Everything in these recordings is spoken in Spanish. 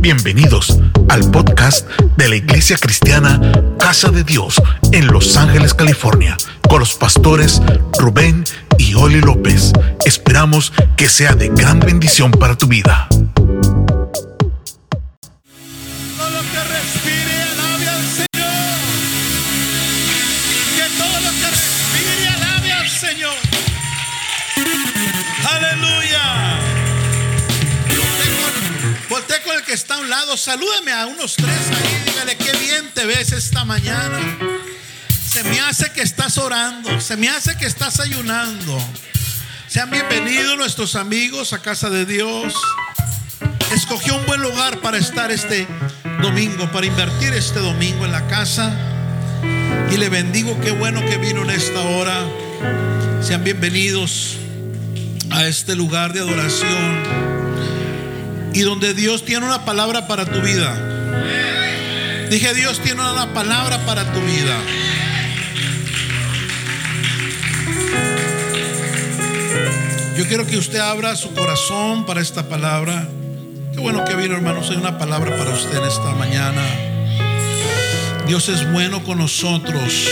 Bienvenidos al podcast de la Iglesia Cristiana Casa de Dios en Los Ángeles, California, con los pastores Rubén y Oli López. Esperamos que sea de gran bendición para tu vida. Que está a un lado. Salúdame a unos tres ahí. Dígale qué bien te ves esta mañana. Se me hace que estás orando. Se me hace que estás ayunando. Sean bienvenidos nuestros amigos a casa de Dios escogió un buen lugar para estar este domingo, para invertir este domingo en la casa. Y le bendigo, qué bueno que vino en esta hora. Sean bienvenidos a este lugar de adoración y donde Dios tiene una palabra para tu vida. Dije, Dios tiene una palabra para tu vida. Yo quiero que usted abra su corazón para esta palabra. Qué bueno que vino, hermanos. Hay una palabra para usted en esta mañana. Dios es bueno con nosotros.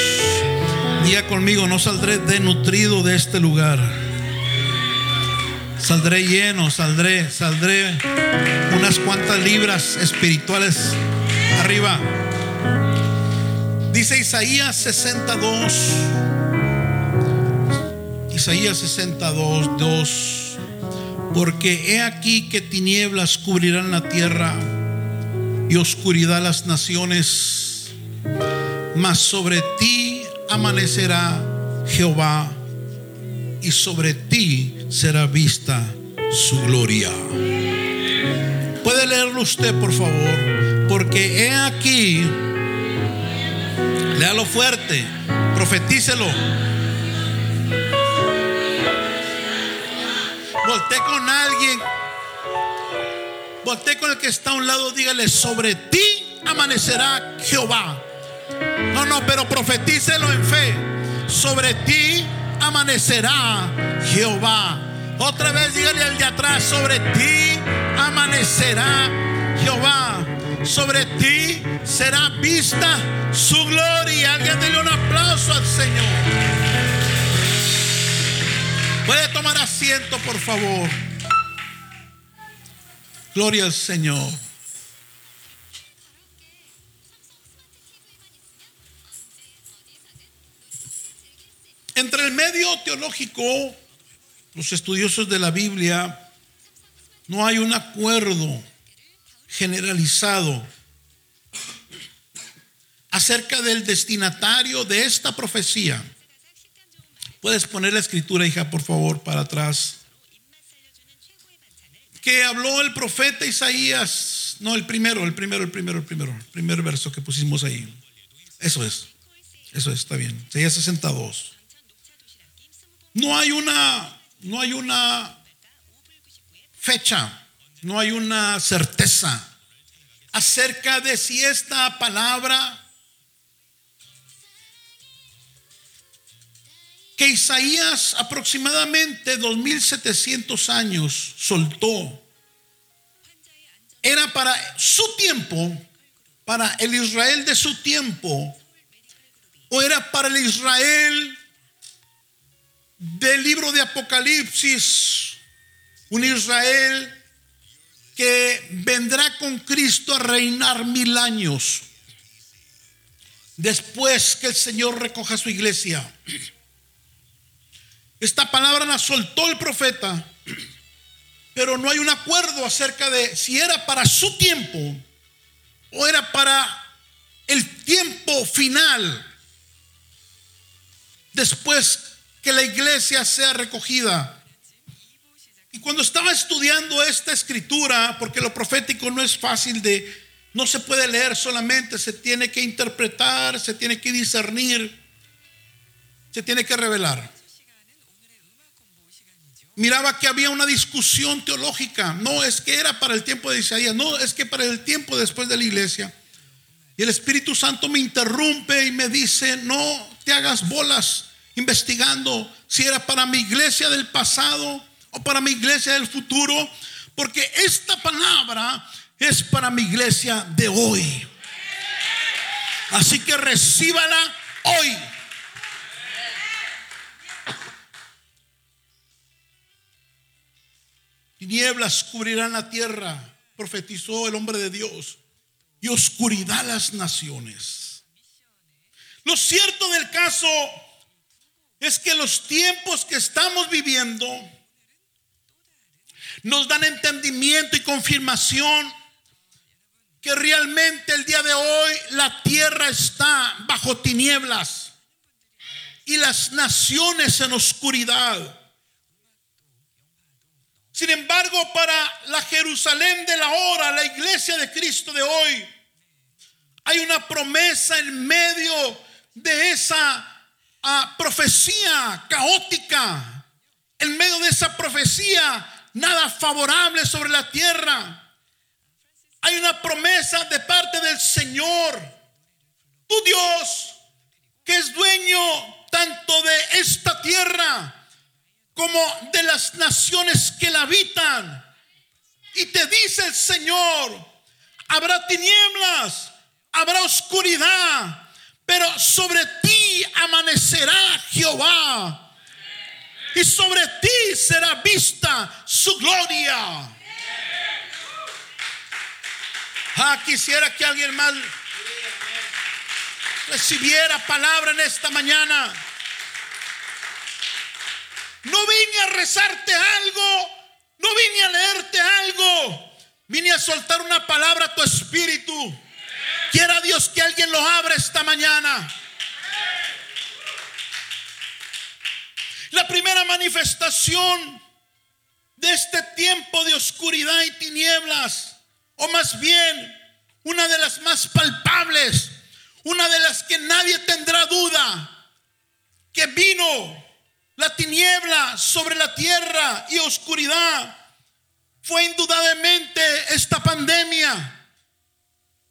Diga conmigo, no saldré denutrido de este lugar. Saldré lleno, saldré, saldré unas cuantas libras espirituales arriba. Dice Isaías 62. Isaías 62, 2. Porque he aquí que tinieblas cubrirán la tierra y oscuridad las naciones, mas sobre ti amanecerá Jehová y sobre ti será vista su gloria. Puede leerlo usted, por favor, porque he aquí, léalo fuerte, profetícelo. Volté con alguien. Volté con el que está a un lado. Dígale, sobre ti amanecerá Jehová. No, no, pero profetícelo en fe. Sobre ti amanecerá Jehová. Otra vez dígale al de atrás, sobre ti amanecerá Jehová. Sobre ti será vista su gloria. Alguien dele un aplauso al Señor. Puede tomar asiento, por favor. Gloria al Señor. Entre el medio teológico, los estudiosos de la Biblia, no hay un acuerdo generalizado acerca del destinatario de esta profecía. Puedes poner la escritura, hija, por favor, para atrás. Que habló el profeta Isaías. No, el primero, el primero, el primero, el primero. El primer verso que pusimos ahí. Eso es. Eso es, está bien. Isaías 62. No hay una, no hay una fecha, no hay una certeza acerca de si esta palabra que Isaías aproximadamente 2700 años soltó era para su tiempo, para el Israel de su tiempo, o era para el Israel del libro de Apocalipsis, un Israel que vendrá con Cristo a reinar mil años después que el Señor recoja su iglesia. Esta palabra la soltó el profeta, pero no hay un acuerdo acerca de si era para su tiempo o era para el tiempo final, después que la iglesia sea recogida. Y cuando estaba estudiando esta escritura, porque lo profético no es fácil de, no se puede leer solamente, se tiene que interpretar, se tiene que discernir, se tiene que revelar. Miraba que había una discusión teológica. No es que era para el tiempo de Isaías, no es que para el tiempo después de la iglesia. Y el Espíritu Santo me interrumpe y me dice, no te hagas bolas investigando si era para mi iglesia del pasado o para mi iglesia del futuro, porque esta palabra es para mi iglesia de hoy. Así que recíbala hoy. Tinieblas cubrirán la tierra, profetizó el hombre de Dios, y oscuridad las naciones. Lo cierto del caso es que los tiempos que estamos viviendo nos dan entendimiento y confirmación que realmente el día de hoy la tierra está bajo tinieblas y las naciones en oscuridad. Sin embargo, para la Jerusalén de la hora, la iglesia de Cristo de hoy, hay una promesa en medio de esa profecía caótica, en medio de esa profecía nada favorable sobre la tierra. Hay una promesa de parte del Señor, tu Dios, que es dueño tanto de esta tierra como de las naciones que la habitan. Y te dice el Señor, habrá tinieblas, habrá oscuridad, pero sobre ti amanecerá Jehová. Y sobre ti será vista su gloria. Ah, quisiera que alguien más recibiera palabra en esta mañana. No vine a rezarte algo, no vine a leerte algo, vine a soltar una palabra a tu espíritu. Quiera Dios que alguien lo abra esta mañana. La primera manifestación de este tiempo de oscuridad y tinieblas o más bien una de las más palpables, una de las que nadie tendrá duda, que vino la tiniebla sobre la tierra y oscuridad, fue indudablemente esta pandemia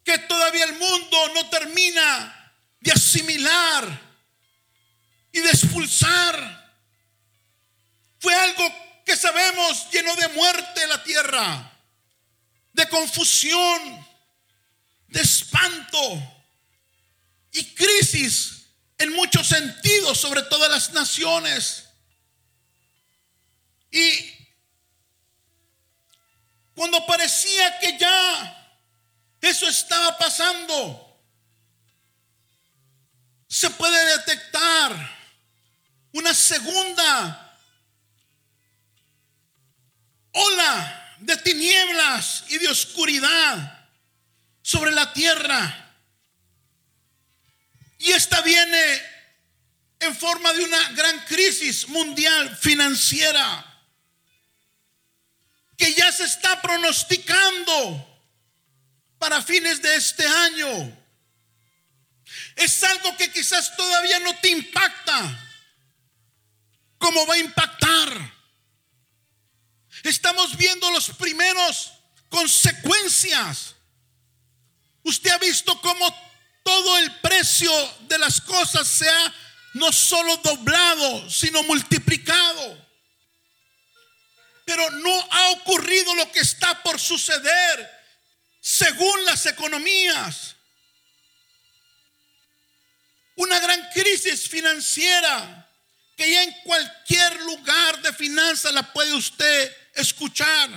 que todavía el mundo no termina de asimilar y de expulsar. Fue algo que sabemos lleno de muerte la tierra de confusión, de espanto y crisis en muchos sentidos sobre todas las naciones. Y cuando parecía que ya eso estaba pasando, se puede detectar una segunda ola de tinieblas y de oscuridad sobre la tierra. Y esta viene en forma de una gran crisis mundial financiera que ya se está pronosticando para fines de este año. Es algo que quizás todavía no te impacta, como va a impactar Estamos viendo los primeros consecuencias. Usted ha visto cómo todo el precio de las cosas se ha no solo doblado, sino multiplicado. Pero no ha ocurrido lo que está por suceder según las economías. Una gran crisis financiera que ya en cualquier lugar de finanzas la puede usted escuchar.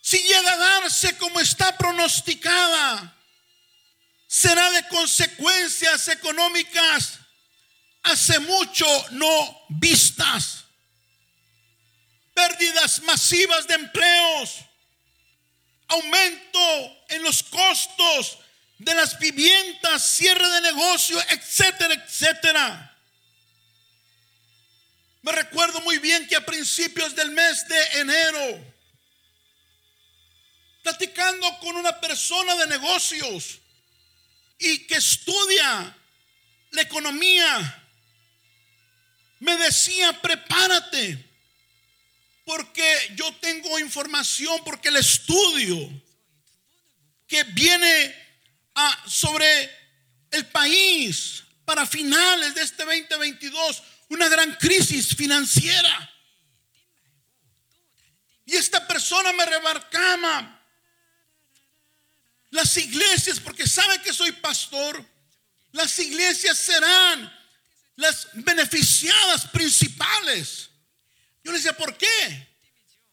Si llega a darse como está pronosticada, será de consecuencias económicas hace mucho no vistas. Pérdidas masivas de empleos, aumento en los costos de las viviendas, cierre de negocio, etcétera, etcétera. Me recuerdo muy bien que a principios del mes de enero, platicando con una persona de negocios y que estudia la economía, me decía, prepárate, porque yo tengo información, porque el estudio que viene a, sobre el país para finales de este 2022 una gran crisis financiera. Y esta persona me remarcaba las iglesias, porque sabe que soy pastor, las iglesias serán las beneficiadas principales. Yo le decía, ¿por qué?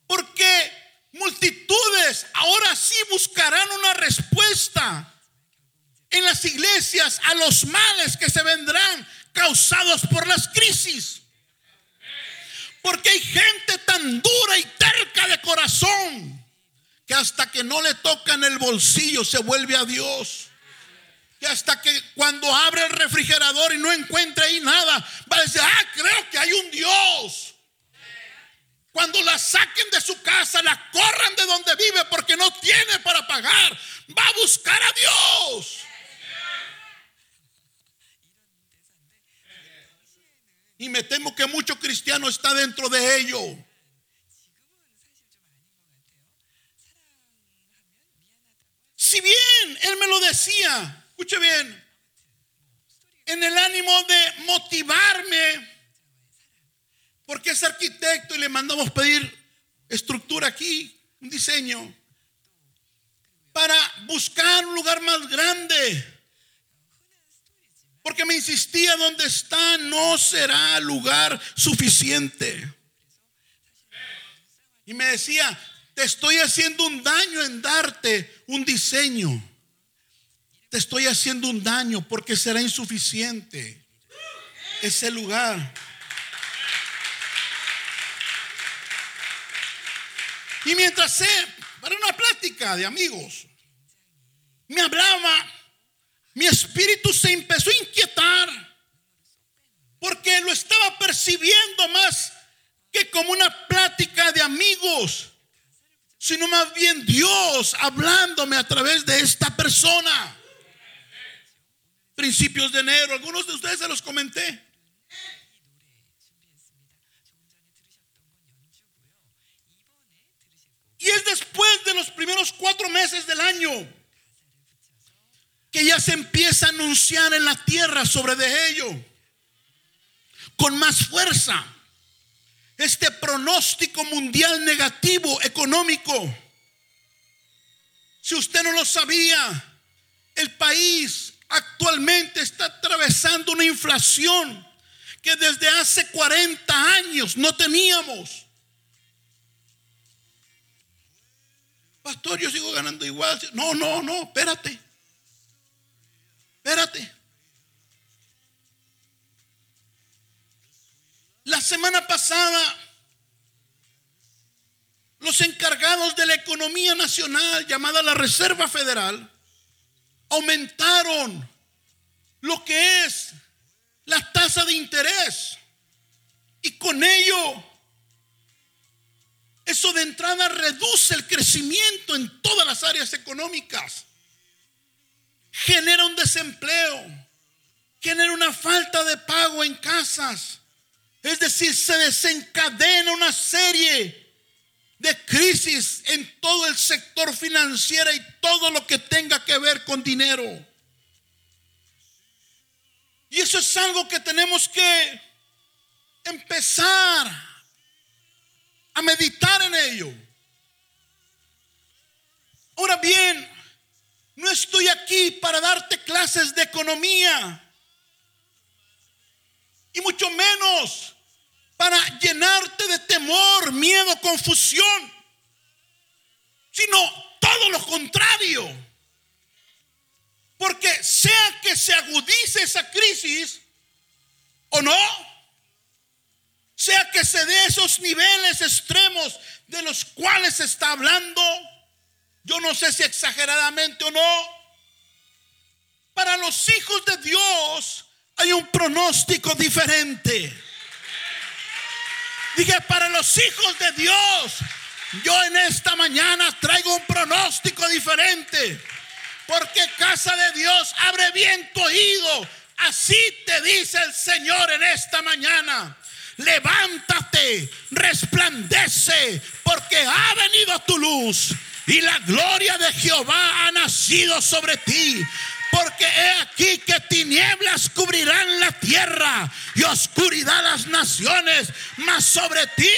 Porque multitudes ahora sí buscarán una respuesta en las iglesias a los males que se vendrán causados por las crisis. Porque hay gente tan dura y terca de corazón que hasta que no le tocan el bolsillo se vuelve a Dios. Que hasta que cuando abre el refrigerador y no encuentra ahí nada, va a decir, ah, creo que hay un Dios. Cuando la saquen de su casa, la corran de donde vive porque no tiene para pagar, va a buscar a Dios. Y me temo que mucho cristiano está dentro de ello. Si bien él me lo decía, escuche bien, en el ánimo de motivarme, porque es arquitecto y le mandamos pedir estructura aquí, un diseño, para buscar un lugar más grande porque me insistía, donde está no será lugar suficiente. Y me decía, te estoy haciendo un daño en darte un diseño. Te estoy haciendo un daño porque será insuficiente ese lugar. Y mientras sé, para una plática de amigos, me hablaba mi espíritu se empezó a inquietar porque lo estaba percibiendo más que como una plática de amigos, sino más bien Dios hablándome a través de esta persona. Principios de enero, algunos de ustedes se los comenté. Y es después de los primeros cuatro meses del año que ya se empieza a anunciar en la tierra sobre de ello, con más fuerza, este pronóstico mundial negativo económico. Si usted no lo sabía, el país actualmente está atravesando una inflación que desde hace 40 años no teníamos. Pastor, yo sigo ganando igual. No, no, no, espérate. Espérate. La semana pasada, los encargados de la economía nacional, llamada la Reserva Federal, aumentaron lo que es la tasa de interés. Y con ello, eso de entrada reduce el crecimiento en todas las áreas económicas genera un desempleo, genera una falta de pago en casas. Es decir, se desencadena una serie de crisis en todo el sector financiero y todo lo que tenga que ver con dinero. Y eso es algo que tenemos que empezar a meditar en ello. Ahora bien, no estoy aquí para darte clases de economía. Y mucho menos para llenarte de temor, miedo, confusión. Sino todo lo contrario. Porque sea que se agudice esa crisis o no, sea que se dé esos niveles extremos de los cuales se está hablando, yo no sé si exageradamente o no. Para los hijos de Dios hay un pronóstico diferente. Dije, para los hijos de Dios, yo en esta mañana traigo un pronóstico diferente. Porque casa de Dios, abre bien tu oído. Así te dice el Señor en esta mañana. Levántate, resplandece, porque ha venido tu luz y la gloria de Jehová ha nacido sobre ti. Porque he aquí que tinieblas cubrirán la tierra y oscuridad las naciones, mas sobre ti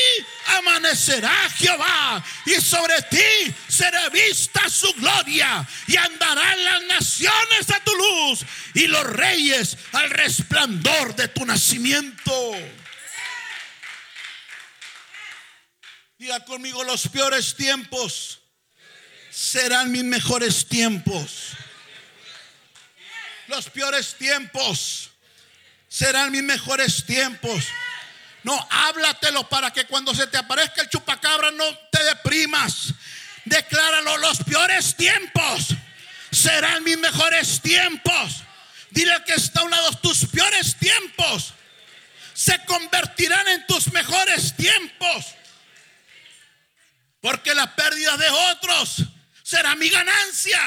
amanecerá Jehová y sobre ti será vista su gloria y andarán las naciones a tu luz y los reyes al resplandor de tu nacimiento. Diga conmigo, los peores tiempos serán mis mejores tiempos. Los peores tiempos serán mis mejores tiempos. No, háblatelo para que cuando se te aparezca el chupacabra no te deprimas. Decláralo, los peores tiempos serán mis mejores tiempos. Dile que está a un lado, tus peores tiempos se convertirán en tus mejores tiempos. Porque la pérdida de otros será mi ganancia.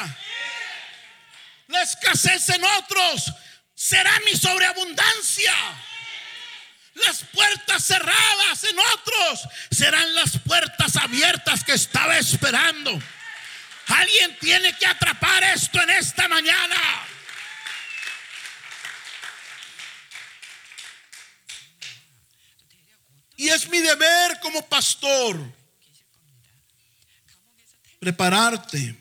La escasez en otros será mi sobreabundancia. Las puertas cerradas en otros serán las puertas abiertas que estaba esperando. Alguien tiene que atrapar esto en esta mañana. Y es mi deber como pastor prepararte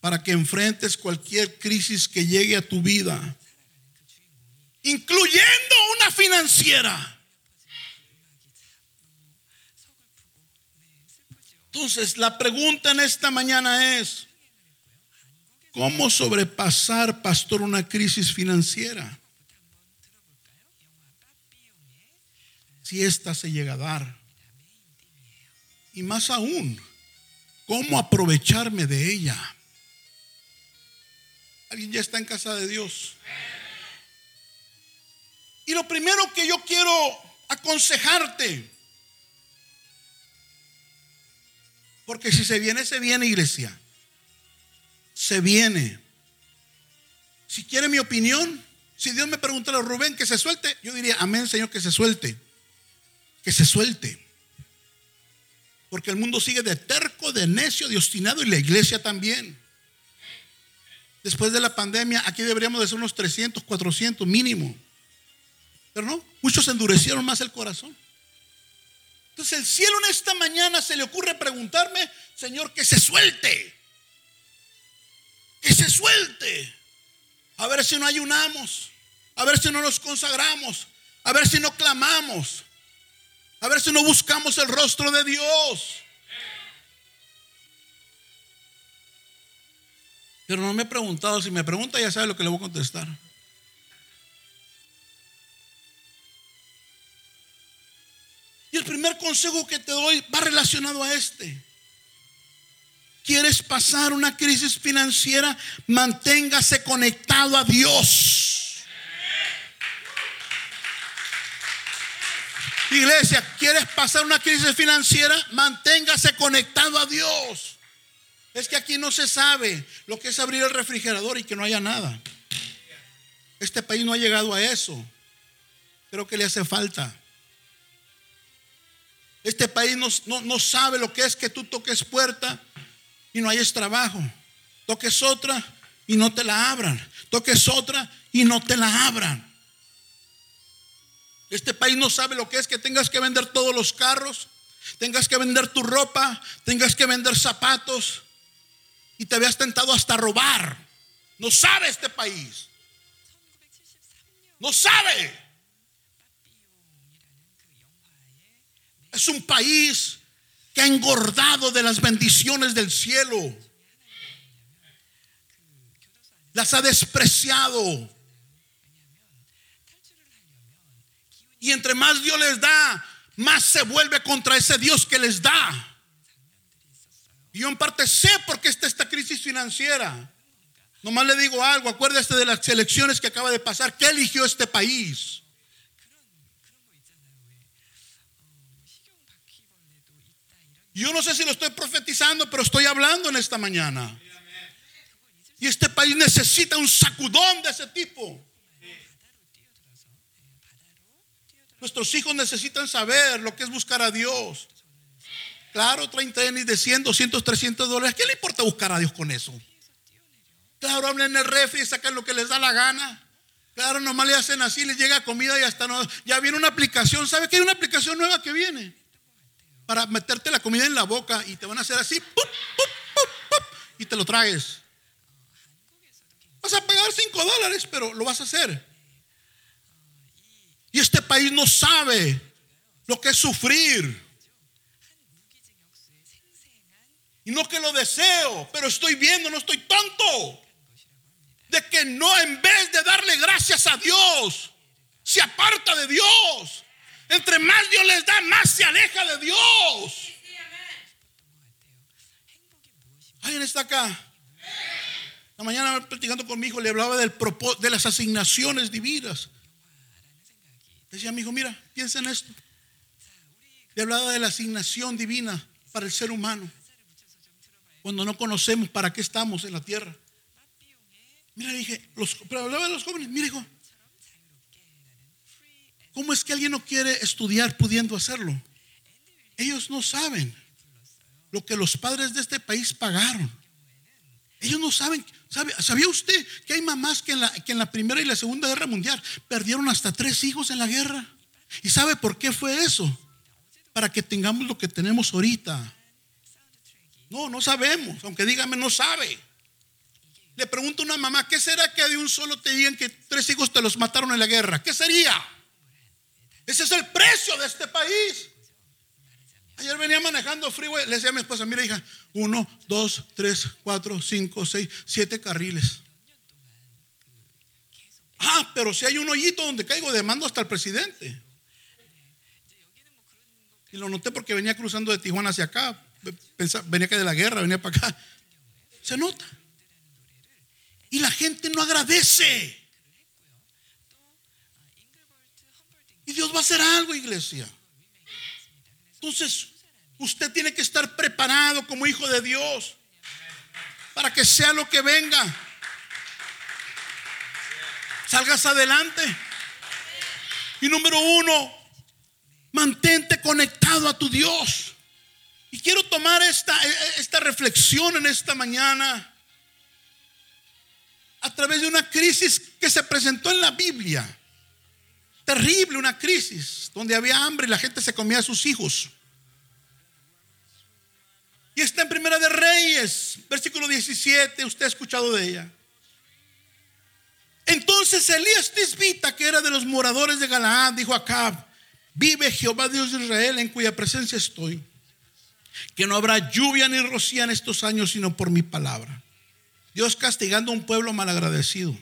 para que enfrentes cualquier crisis que llegue a tu vida, incluyendo una financiera. Entonces, la pregunta en esta mañana es, ¿cómo sobrepasar, pastor, una crisis financiera? Si esta se llega a dar. Y más aún, ¿cómo aprovecharme de ella? ¿Alguien ya está en casa de Dios? Y lo primero que yo quiero aconsejarte, porque si se viene, se viene iglesia. Se viene. Si quiere mi opinión, si Dios me preguntara, Rubén, que se suelte, yo diría, amén, Señor, que se suelte. Que se suelte. Porque el mundo sigue de terco, de necio, de obstinado y la iglesia también. Después de la pandemia, aquí deberíamos de ser unos 300, 400 mínimo. Pero no, muchos endurecieron más el corazón. Entonces el cielo en esta mañana se le ocurre preguntarme, Señor, que se suelte. Que se suelte. A ver si no ayunamos. A ver si no nos consagramos. A ver si no clamamos. A ver si no buscamos el rostro de Dios. Pero no me he preguntado, si me pregunta ya sabe lo que le voy a contestar. Y el primer consejo que te doy va relacionado a este. ¿Quieres pasar una crisis financiera? Manténgase conectado a Dios. Iglesia, ¿quieres pasar una crisis financiera? Manténgase conectado a Dios. Es que aquí no se sabe lo que es abrir el refrigerador y que no haya nada. Este país no ha llegado a eso. Creo que le hace falta. Este país no, no, sabe lo que es que tú toques puerta y no hayas trabajo. Toques otra y no te la abran. Toques otra y no te la abran. Este país no sabe lo que es que tengas que vender todos los carros, tengas que vender tu ropa, tengas que vender zapatos, y te habías tentado hasta robar. No sabe este país. No sabe. Es un país que ha engordado de las bendiciones del cielo. Las ha despreciado. Y entre más Dios les da, más se vuelve contra ese Dios que les da. Yo en parte sé por qué está esta crisis financiera. Nomás le digo algo, acuérdese de las elecciones que acaba de pasar. ¿Qué eligió este país? Yo no sé si lo estoy profetizando, pero estoy hablando en esta mañana. Y este país necesita un sacudón de ese tipo. Nuestros hijos necesitan saber lo que es buscar a Dios. Claro, 30 tenis de 100, 200, 300 dólares. ¿Qué le importa buscar a Dios con eso? Claro, hablan en el refri y sacan lo que les da la gana. Claro, nomás le hacen así, les llega comida y hasta no. Ya viene una aplicación. ¿Sabe que hay una aplicación nueva que viene? Para meterte la comida en la boca y te van a hacer así, y te lo traes. Vas a pagar 5 dólares, pero lo vas a hacer. Y este país no sabe lo que es sufrir. Y no que lo deseo, pero estoy viendo, no estoy tonto. De que no, en vez de darle gracias a Dios, se aparta de Dios. Entre más Dios les da, más se aleja de Dios. ¿Alguien está acá? La mañana platicando con mi hijo le hablaba del de las asignaciones divinas. Decía mi hijo, mira, piensa en esto. Le hablaba de la asignación divina para el ser humano. Cuando no conocemos para qué estamos en la tierra. Mira, dije, los, pero hablaba de los jóvenes. Mira, hijo, ¿cómo es que alguien no quiere estudiar pudiendo hacerlo? Ellos no saben lo que los padres de este país pagaron. Ellos no saben. ¿Sabía usted que hay mamás que en, la, que en la Primera y la Segunda Guerra Mundial perdieron hasta tres hijos en la guerra? ¿Y sabe por qué fue eso? Para que tengamos lo que tenemos ahorita. No, no sabemos. Aunque dígame, no sabe. Le pregunto a una mamá, ¿qué será que de un solo te digan que tres hijos te los mataron en la guerra? ¿Qué sería? Ese es el precio de este país. Ayer venía manejando freeway, le decía a mi esposa, mira hija, uno, dos, tres, cuatro, cinco, seis, siete carriles. Ah, pero si hay un hoyito donde caigo, demando hasta el presidente. Y lo noté porque venía cruzando de Tijuana hacia acá. venía que de la guerra, venía para acá. Se nota. Y la gente no agradece. Y Dios va a hacer algo, iglesia. Entonces, usted tiene que estar preparado como hijo de Dios para que sea lo que venga. Salgas adelante. Y número uno, mantente conectado a tu Dios. Y quiero tomar esta, esta reflexión en esta mañana a través de una crisis que se presentó en la Biblia. Terrible, una crisis donde había hambre y la gente se comía a sus hijos. Y está en Primera de Reyes, versículo 17, usted ha escuchado de ella. Entonces Elías Tisbita, que era de los moradores de Galaad, dijo a Acab, vive Jehová Dios de Israel, en cuya presencia estoy, que no habrá lluvia ni rocía en estos años, sino por mi palabra. Dios castigando a un pueblo malagradecido.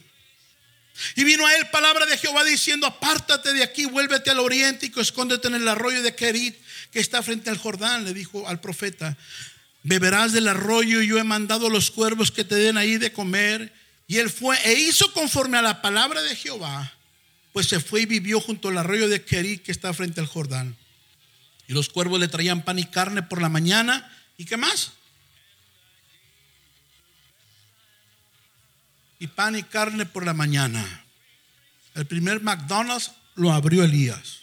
Y vino a él palabra de Jehová diciendo, apártate de aquí, vuélvete al oriente y escóndete en el arroyo de Kerit, que está frente al Jordán, le dijo al profeta beberás del arroyo y yo he mandado a los cuervos que te den ahí de comer. Y él fue e hizo conforme a la palabra de Jehová, pues se fue y vivió junto al arroyo de Kerit que está frente al Jordán. Y los cuervos le traían pan y carne por la mañana. ¿Y qué más? Y pan y carne por la mañana. El primer McDonald's lo abrió Elías.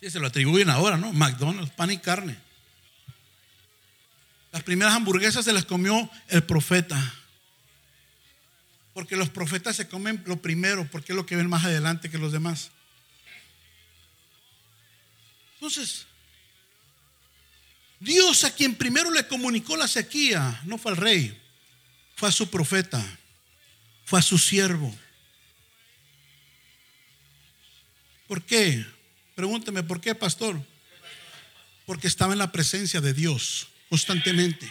Y se lo atribuyen ahora, ¿no? McDonald's, pan y carne. Las primeras hamburguesas se las comió el profeta. Porque los profetas se comen lo primero, porque es lo que ven más adelante que los demás. Entonces, Dios a quien primero le comunicó la sequía, no fue al rey, fue a su profeta, fue a su siervo. ¿Por qué? Pregúnteme, ¿por qué, pastor? Porque estaba en la presencia de Dios constantemente.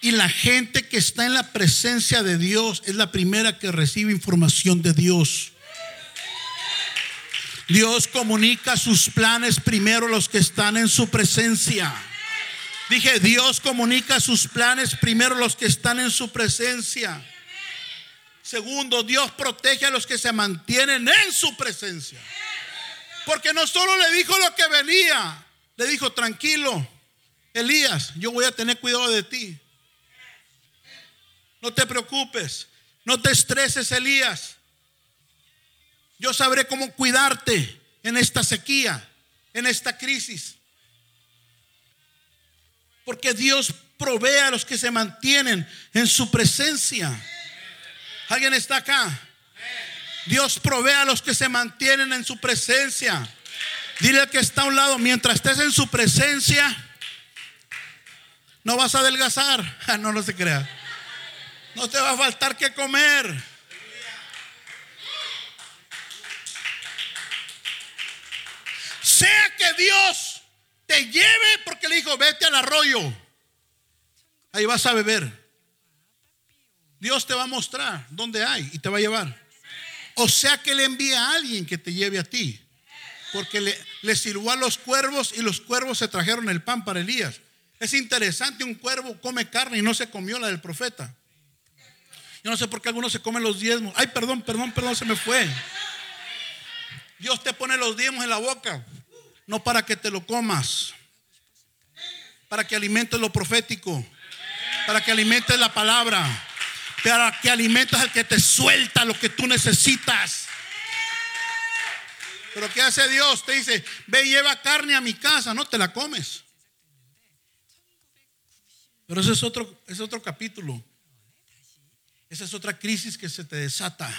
Y la gente que está en la presencia de Dios es la primera que recibe información de Dios. Dios comunica sus planes primero a los que están en su presencia. Dije, Dios comunica sus planes primero los que están en su presencia. Segundo, Dios protege a los que se mantienen en su presencia. Porque no solo le dijo lo que venía, le dijo, tranquilo, Elías, yo voy a tener cuidado de ti. No te preocupes, no te estreses, Elías. Yo sabré cómo cuidarte en esta sequía, en esta crisis. Porque Dios provee a los que se mantienen en su presencia. ¿Alguien está acá? Dios provee a los que se mantienen en su presencia. Dile al que está a un lado, mientras estés en su presencia, no vas a adelgazar. No, no se crea. No te va a faltar que comer. Sea que Dios te lleve porque le dijo, vete al arroyo. Ahí vas a beber. Dios te va a mostrar dónde hay y te va a llevar. O sea que le envía a alguien que te lleve a ti. Porque le, le sirvió a los cuervos y los cuervos se trajeron el pan para Elías. Es interesante, un cuervo come carne y no se comió la del profeta. Yo no sé por qué algunos se comen los diezmos. Ay, perdón, perdón, perdón, se me fue. Dios te pone los diezmos en la boca, no para que te lo comas, para que alimentes lo profético, para que alimentes la palabra, para que alimentes al que te suelta lo que tú necesitas. Pero ¿qué hace Dios? Te dice, ve y lleva carne a mi casa, no te la comes. Pero ese es otro, es otro capítulo. Esa es otra crisis que se te desata.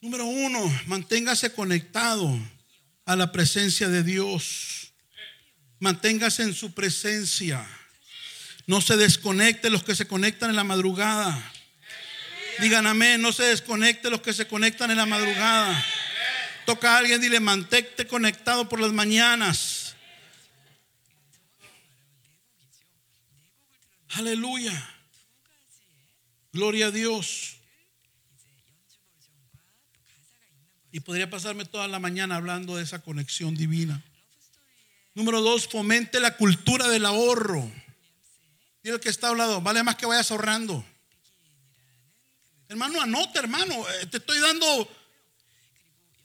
Número uno, manténgase conectado a la presencia de Dios. Manténgase en su presencia. No se desconecte los que se conectan en la madrugada. Digan amén, no se desconecte los que se conectan en la madrugada. Toca a alguien, dile, mantente conectado por las mañanas. Aleluya. Gloria a Dios. Y podría pasarme toda la mañana hablando de esa conexión divina. Número dos, fomente la cultura del ahorro. El que está hablando, vale más que vayas ahorrando. Hermano, anota, hermano. Eh, te estoy dando,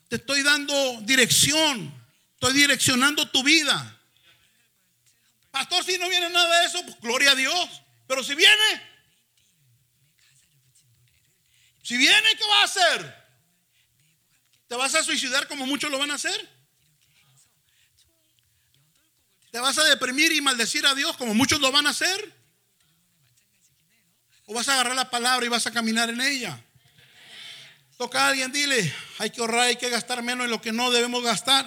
te estoy dando dirección. Estoy direccionando tu vida. Pastor, si no viene nada de eso, pues gloria a Dios. Pero si viene, si viene, ¿qué va a hacer? ¿Te vas a suicidar como muchos lo van a hacer? ¿Te vas a deprimir y maldecir a Dios como muchos lo van a hacer? ¿O vas a agarrar la palabra y vas a caminar en ella? Toca a alguien, dile, hay que ahorrar, hay que gastar menos en lo que no debemos gastar.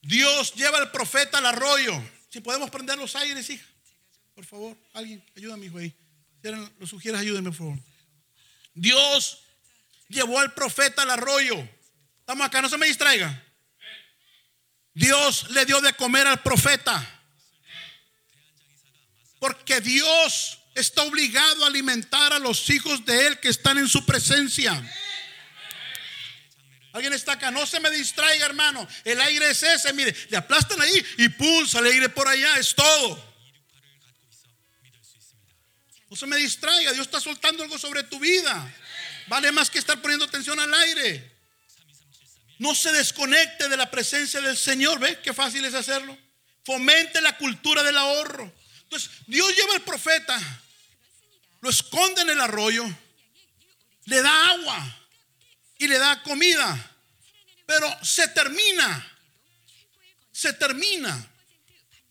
Dios lleva al profeta al arroyo. Si podemos prender los aires, hija. Por favor, alguien, ayúdame, hijo ahí lo sugieres, ayúdenme, por favor. Dios llevó al profeta al arroyo. Estamos acá, no se me distraiga. Dios le dio de comer al profeta. Porque Dios está obligado a alimentar a los hijos de Él que están en su presencia. Alguien está acá, no se me distraiga, hermano. El aire es ese, mire, le aplastan ahí y pum, sale aire por allá, es todo. No se me distraiga, Dios está soltando algo sobre tu vida. Vale más que estar poniendo atención al aire. No se desconecte de la presencia del Señor. ¿Ve qué fácil es hacerlo? Fomente la cultura del ahorro. Entonces, Dios lleva al profeta, lo esconde en el arroyo, le da agua y le da comida. Pero se termina, se termina.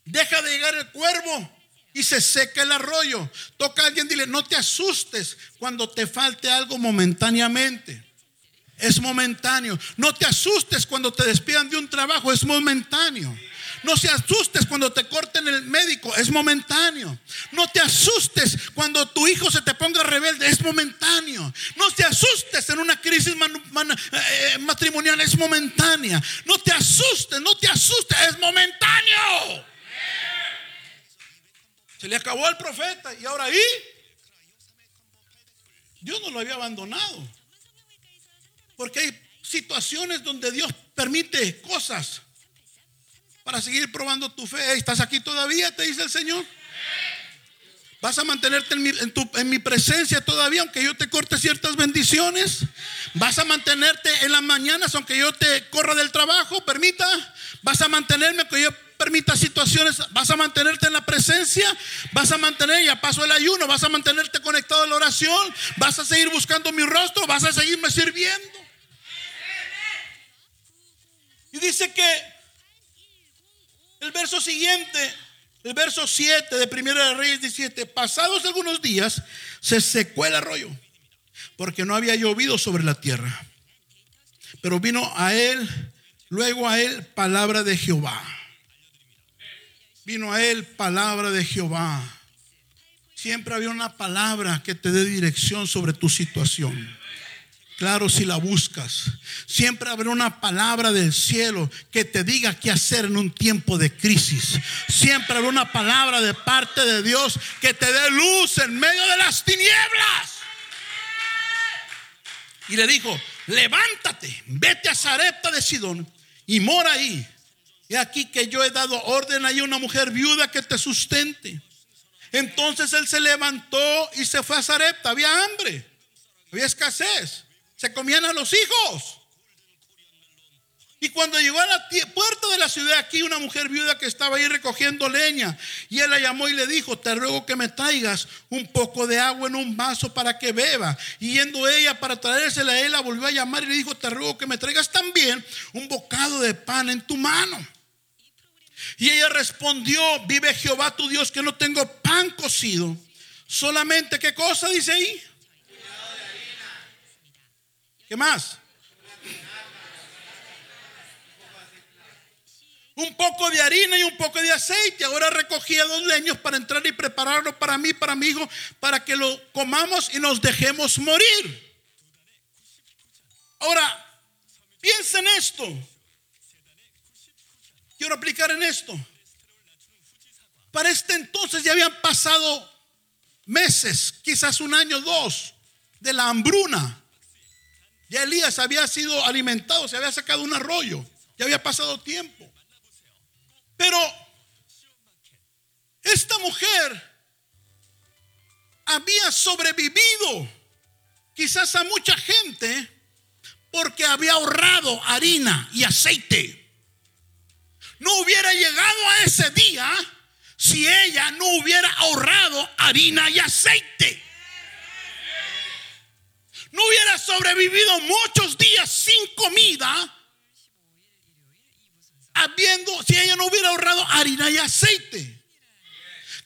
Deja de llegar el cuervo y se seca el arroyo. Toca a alguien, dile, no te asustes cuando te falte algo momentáneamente. Es momentáneo. No te asustes cuando te despidan de un trabajo, es momentáneo. No te asustes cuando te corten el médico, es momentáneo. No te asustes cuando tu hijo se te ponga rebelde, es momentáneo. No te asustes en una crisis eh, matrimonial, es momentánea. No te asustes, no te asustes, es momentáneo. Se le acabó al profeta y ahora ahí Dios no lo había abandonado. Porque hay situaciones donde Dios permite cosas para seguir probando tu fe. ¿Estás aquí todavía? Te dice el Señor. ¿Vas a mantenerte en mi, en mi, presencia todavía, aunque yo te corte ciertas bendiciones? ¿Vas a mantenerte en las mañanas, aunque yo te corra del trabajo? Permita. ¿Vas a mantenerme, aunque yo permita situaciones, vas a mantenerte en la presencia, vas a mantener, ya pasó el ayuno, vas a mantenerte conectado a la oración, vas a seguir buscando mi rostro, vas a seguirme sirviendo. Y dice que el verso siguiente, el verso 7 de Primera de Reyes 17. Pasados algunos días, se secó el arroyo, porque no había llovido sobre la tierra. Pero vino a él, luego a él, palabra de Jehová. Vino a él palabra de Jehová. Siempre había una palabra que te dé dirección sobre tu situación. Claro, si la buscas. Siempre habrá una palabra del cielo que te diga qué hacer en un tiempo de crisis. Siempre habrá una palabra de parte de Dios que te dé luz en medio de las tinieblas. Y le dijo, levántate, vete a Zarepta de Sidón y mora ahí. Y aquí que yo he dado orden a una mujer viuda que te sustente. Entonces él se levantó y se fue a Zarepta. Había hambre, había escasez. Comían a los hijos. Y cuando llegó a la puerta de la ciudad, aquí una mujer viuda que estaba ahí recogiendo leña, y él la llamó y le dijo, te ruego que me traigas un poco de agua en un vaso para que beba. Y yendo ella para traérsela, él la volvió a llamar y le dijo, te ruego que me traigas también un bocado de pan en tu mano. Y ella respondió, vive Jehová tu Dios que no tengo pan cocido. Solamente, ¿qué cosa dice ahí? ¿Qué más? Un poco de harina y un poco de aceite. Ahora recogía dos leños para entrar y prepararlo para mí, para mi hijo, para que lo comamos y nos dejemos morir. Ahora, piensa en esto. Quiero aplicar en esto. Para este entonces ya habían pasado meses, quizás un año, dos, de la hambruna. Ya Elías había sido alimentado, se había sacado un arroyo, ya había pasado tiempo. Pero esta mujer había sobrevivido quizás a mucha gente porque había ahorrado harina y aceite. No hubiera llegado a ese día si ella no hubiera ahorrado harina y aceite no hubiera sobrevivido muchos días sin comida, habiendo, si ella no hubiera ahorrado harina y aceite.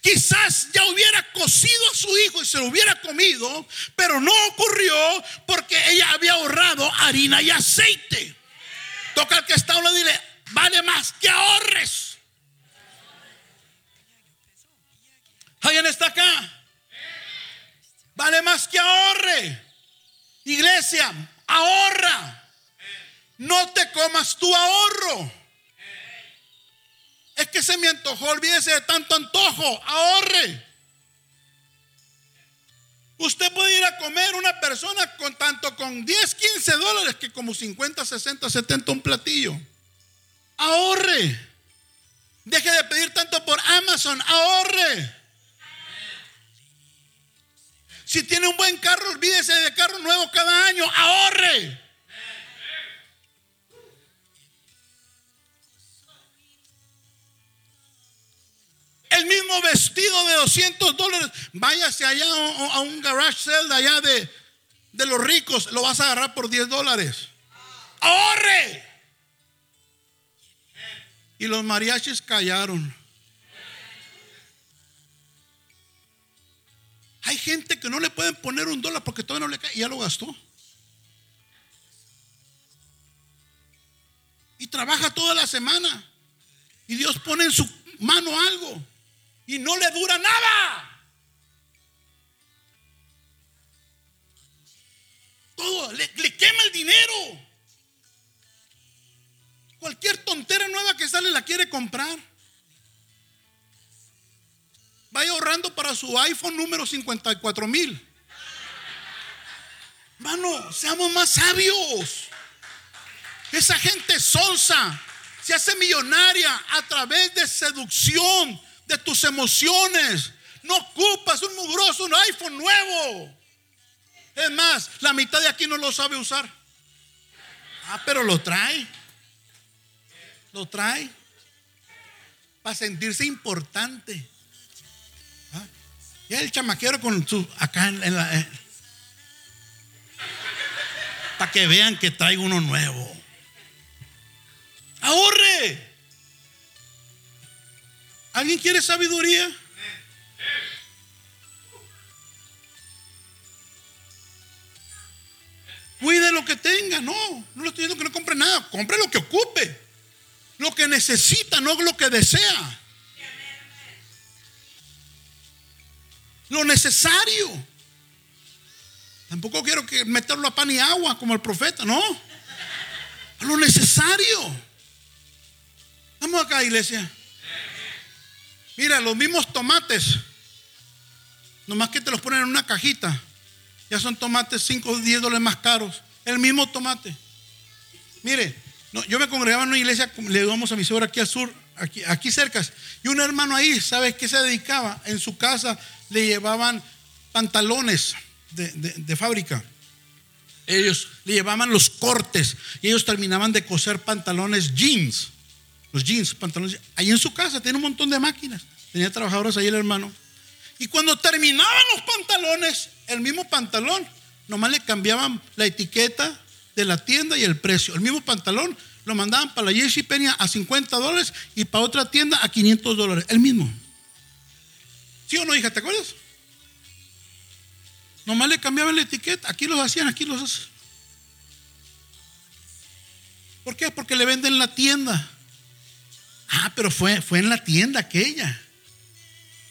Quizás ya hubiera cocido a su hijo y se lo hubiera comido, pero no ocurrió porque ella había ahorrado harina y aceite. Toca al que está uno y dile, vale más que ahorres. ¿Alguien está acá? Vale más que ahorre. Iglesia, ahorra. No te comas tu ahorro. Es que se me antojó, olvídese de tanto antojo, ahorre. Usted puede ir a comer una persona con tanto con 10, 15 dólares que como 50, 60, 70 un platillo. Ahorre. Deje de pedir tanto por Amazon, ahorre. Si tiene un buen carro, olvídese de carro nuevo cada año, ahorre. El mismo vestido de 200 dólares, váyase allá a un garage sale de allá de, de los ricos, lo vas a agarrar por 10 dólares. Ahorre. Y los mariachis callaron. Hay gente que no le pueden poner un dólar porque todavía no le cae y ya lo gastó. Y trabaja toda la semana. Y Dios pone en su mano algo. Y no le dura nada. Todo, le, le quema el dinero. Cualquier tontera nueva que sale la quiere comprar. Vaya ahorrando para su iPhone número 54 mil. Mano, seamos más sabios. Esa gente sonsa se hace millonaria a través de seducción de tus emociones. No ocupas un mugroso un iPhone nuevo. Es más, la mitad de aquí no lo sabe usar. Ah, pero lo trae. Lo trae. Para sentirse importante. Y el chamaquero con su acá en, la. Eh, para que vean que traigo uno nuevo. Ahorre. ¿Alguien quiere sabiduría? Cuide lo que tenga, no, no le estoy diciendo que no compre nada, compre lo que ocupe, lo que necesita, no lo que desea. Lo necesario. Tampoco quiero que meterlo a pan y agua como el profeta, no. Lo necesario. Vamos acá, iglesia. Mira, los mismos tomates, nomás que te los ponen en una cajita, ya son tomates 5 o 10 dólares más caros. El mismo tomate. Mire, yo me congregaba en una iglesia, le damos a mi suegra aquí al sur, aquí, aquí cerca, y un hermano ahí, ¿sabes qué se dedicaba? En su casa le llevaban pantalones de, fábrica. Ellos le llevaban los cortes y ellos terminaban de coser pantalones jeans. Los jeans, pantalones. Ahí en su casa tiene un montón de máquinas. Tenía trabajadores ahí el hermano. Y cuando terminaban los pantalones, el mismo pantalón, nomás le cambiaban la etiqueta de la tienda y el precio. El mismo pantalón lo mandaban para la Penny a 50 dólares y para otra tienda a 500 dólares. El mismo. ¿Sí o no, hija? ¿Te acuerdas? Nomás le cambiaban la etiqueta. Aquí los hacían, aquí los. ¿Por qué? Porque le venden en la tienda. Ah, pero fue, fue en la tienda aquella.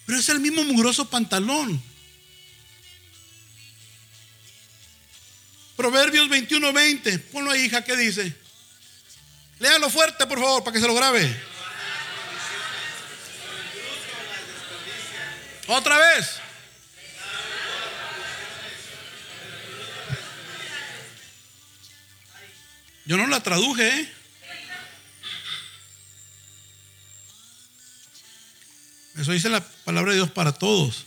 Pero es el mismo mugroso pantalón. Proverbios 21, 20. Ponlo ahí, hija, ¿qué dice? Léalo fuerte, por favor, para que se lo grabe. Otra vez. Yo no la traduje. ¿eh? Eso dice la palabra de Dios para todos.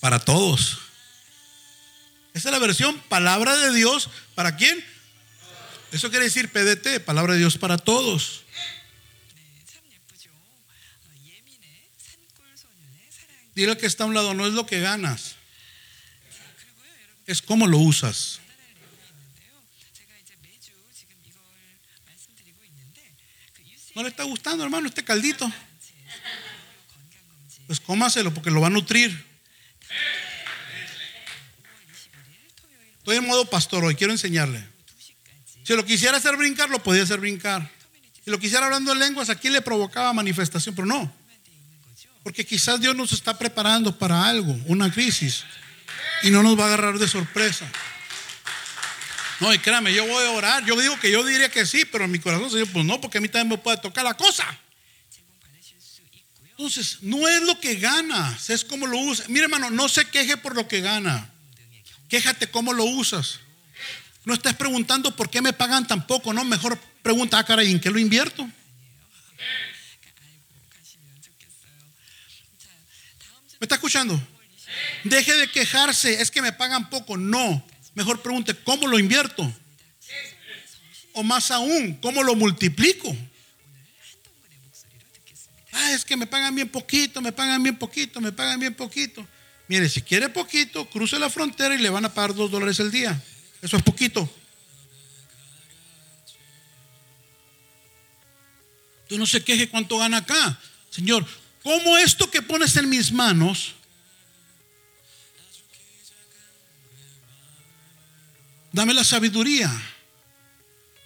Para todos. Esa es la versión palabra de Dios. ¿Para quién? Eso quiere decir PDT, palabra de Dios para todos. Dile que está a un lado, no es lo que ganas, es cómo lo usas. ¿No le está gustando, hermano, este caldito? Pues cómaselo porque lo va a nutrir. Estoy en modo pastor hoy, quiero enseñarle. Si lo quisiera hacer brincar, lo podía hacer brincar. Si lo quisiera hablando en lenguas, aquí le provocaba manifestación, pero no. Porque quizás Dios nos está preparando para algo, una crisis, y no nos va a agarrar de sorpresa. No, y créame, yo voy a orar. Yo digo que yo diría que sí, pero en mi corazón se dice, pues no, porque a mí también me puede tocar la cosa. Entonces, no es lo que ganas, es cómo lo usas. Mire, hermano, no se queje por lo que gana. Quéjate cómo lo usas. No estés preguntando por qué me pagan tan poco, no. Mejor pregunta, ah, caray, ¿en qué lo invierto? ¿Me está escuchando? Deje de quejarse, es que me pagan poco. No, Mejor pregunte, ¿cómo lo invierto? O más aún, ¿cómo lo multiplico? Ah, es que me pagan bien poquito, me pagan bien poquito, me pagan bien poquito. Mire, si quiere poquito, cruce la frontera y le van a pagar dos dólares al día. Eso es poquito. Tú no se queje cuánto gana acá. Señor, ¿cómo esto que pones en mis manos Dame la sabiduría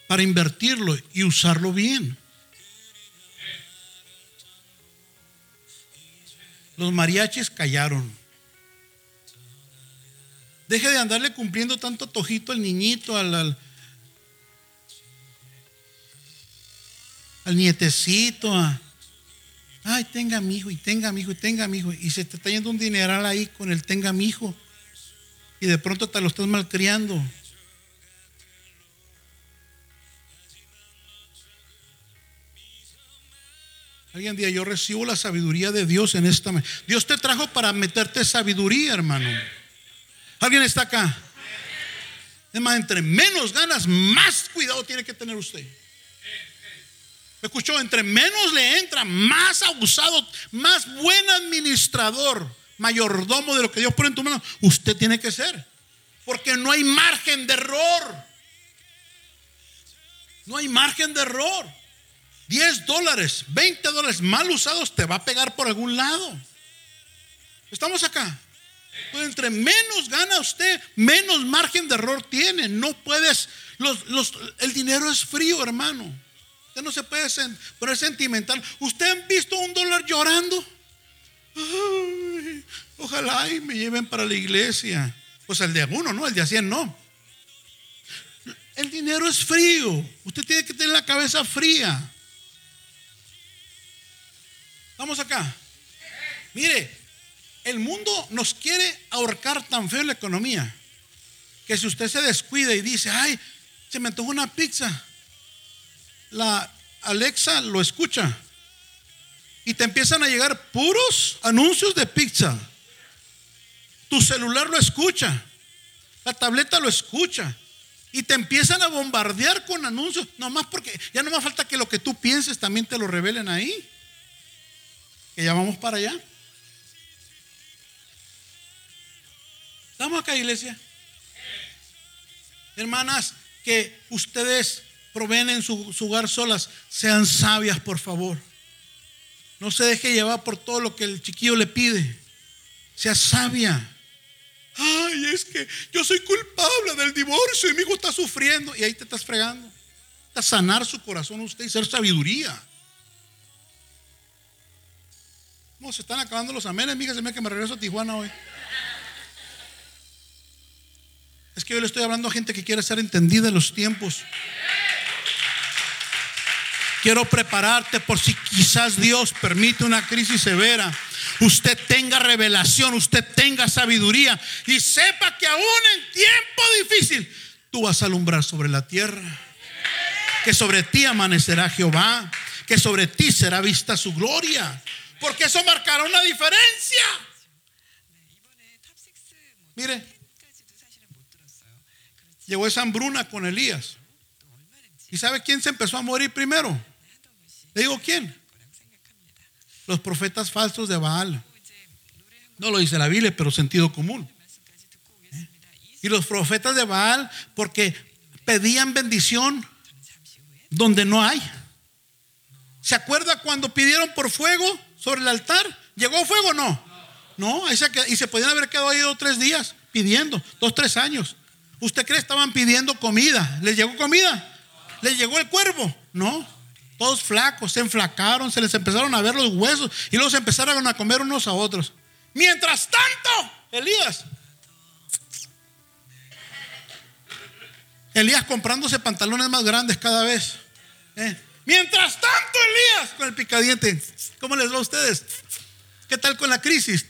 para invertirlo y usarlo bien. Los mariachis callaron. Deje de andarle cumpliendo tanto tojito al niñito, al, al, nietecito. Ay, tenga mi hijo, y tenga mi hijo, y tenga mi hijo. Y se te está yendo un dineral ahí con el tenga mi hijo. Y de pronto te lo estás malcriando. Alguien día yo recibo la sabiduría de Dios en esta. Dios te trajo para meterte sabiduría, hermano. ¿Alguien está acá? Además, entre menos ganas, más cuidado tiene que tener usted. ¿Me escuchó? Entre menos le entra, más abusado, más buen administrador, mayordomo de lo que Dios pone en tu mano, usted tiene que ser. Porque no hay margen de error. No hay margen de error. 10 dólares, 20 dólares mal usados te va a pegar por algún lado. ¿Estamos acá? Pues entre menos gana usted, menos margen de error tiene. No puedes, los, el dinero es frío, hermano. Usted no se puede poner sentimental. ¿Usted ha visto un dólar llorando? ojalá y me lleven para la iglesia. Pues el de uno, ¿no? El de a 100 no. El dinero es frío. Usted tiene que tener la cabeza fría. Vamos acá. Mire, el mundo nos quiere ahorcar tan feo la economía que si usted se descuida y dice, ay, se me antojó una pizza, la Alexa lo escucha y te empiezan a llegar puros anuncios de pizza. Tu celular lo escucha, la tableta lo escucha y te empiezan a bombardear con anuncios, nomás porque ya no más falta que lo que tú pienses también te lo revelen ahí. Que ya vamos para allá. ¿Estamos acá, iglesia? Hermanas, que ustedes proveen en su, su, hogar solas, sean sabias, por favor. No se deje llevar por todo lo que el chiquillo le pide. Sea sabia. Ay, es que yo soy culpable del divorcio y mi hijo está sufriendo. Y ahí te estás fregando. A sanar su corazón usted y ser sabiduría. No, se están acabando los amenes, amiga. Se me que me regreso a Tijuana hoy. Es que yo le estoy hablando a gente que quiere ser entendida en los tiempos. Quiero prepararte por si quizás Dios permite una crisis severa. Usted tenga revelación, usted tenga sabiduría y sepa que aún en tiempo difícil tú vas a alumbrar sobre la tierra. Que sobre ti amanecerá Jehová, que sobre ti será vista su gloria, porque eso marcará una diferencia. Mire, llegó esa hambruna con Elías. ¿Y sabe quién se empezó a morir primero? Le digo quién. Los profetas falsos de Baal. No lo dice la Biblia, pero sentido común. ¿Eh? Y los profetas de Baal, porque pedían bendición donde no hay. ¿Se acuerda cuando pidieron por fuego sobre el altar? ¿Llegó fuego o no? No, y se podían haber quedado ahí dos tres días pidiendo, dos, tres años. ¿Usted cree que estaban pidiendo comida? ¿Les llegó comida? ¿Les llegó el cuervo? No. Todos flacos, se enflacaron, se les empezaron a ver los huesos y se empezaron a comer unos a otros. Mientras tanto, Elías. Elías comprándose pantalones más grandes cada vez. ¿eh? Mientras tanto, Elías con el picadiente. ¿Cómo les va a ustedes? ¿Qué tal con la crisis?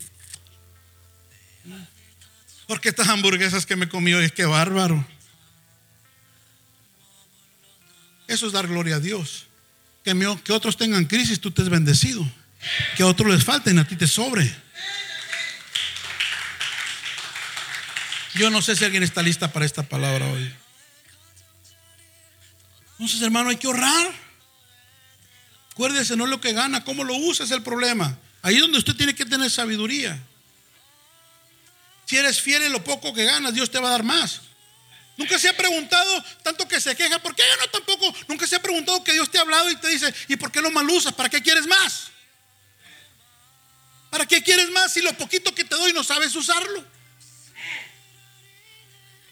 Porque estas hamburguesas que me comió es que bárbaro. Eso es dar gloria a Dios. Que, otros tengan crisis, tú te has bendecido. Que a otros les falten, a ti te sobre. Yo no sé si alguien está lista para esta palabra hoy. Entonces, hermano, hay que ahorrar. Acuérdese, no es lo que gana, cómo lo usa es el problema. Ahí es donde usted tiene que tener sabiduría. Si eres fiel en lo poco que ganas, Dios te va a dar más. Nunca se ha preguntado, tanto que se queja, ¿por qué yo no tampoco? Nunca se ha preguntado que Dios te ha hablado y te dice, ¿y por qué lo mal usas? ¿Para qué quieres más? ¿Para qué quieres más si lo poquito que te doy no sabes usarlo?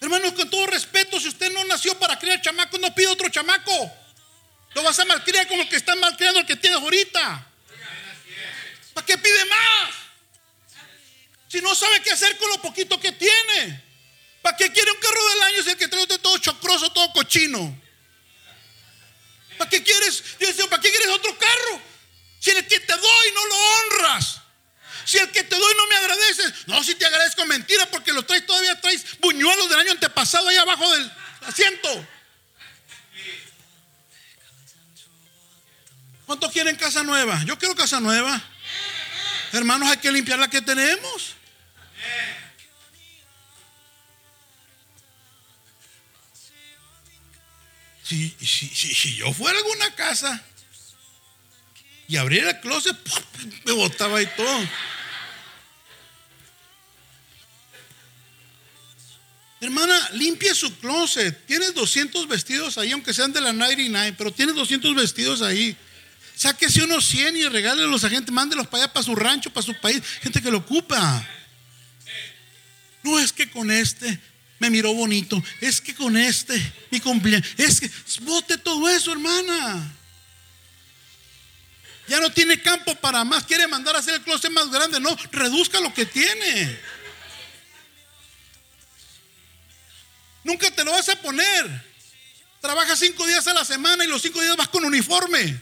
Hermano, con todo respeto, si usted no nació para criar chamaco, no pide otro chamaco. Lo vas a malcriar como que está malcriando el que tienes ahorita. ¿Para qué pide más? Si no sabe qué hacer con lo poquito que tiene. ¿Para qué quiere un carro del año si el que trae todo chocroso, todo cochino? ¿Para qué quieres, ¿para qué quieres otro carro? Si el que te doy no lo honras. Si el que te doy no me agradeces. No, si te agradezco mentira porque lo traes, todavía traes buñuelos del año antepasado ahí abajo del asiento. ¿Cuántos quieren casa nueva? Yo quiero casa nueva. Hermanos, hay que limpiar la que tenemos. Si, si, yo fuera a alguna casa y abriera el closet, me botaba ahí todo. Hermana, limpie su closet. Tienes 200 vestidos ahí, aunque sean de la 99, pero tienes 200 vestidos ahí. Sáquese unos 100 y regálelos a gente, mándelos para allá, para su rancho, para su país, gente que lo ocupa. No es que con este me miró bonito, es que con este mi cumpleaños, es que bote todo eso, hermana. Ya no tiene campo para más, quiere mandar a hacer el closet más grande, no, reduzca lo que tiene. Nunca te lo vas a poner. Trabaja cinco días a la semana y los cinco días vas con uniforme.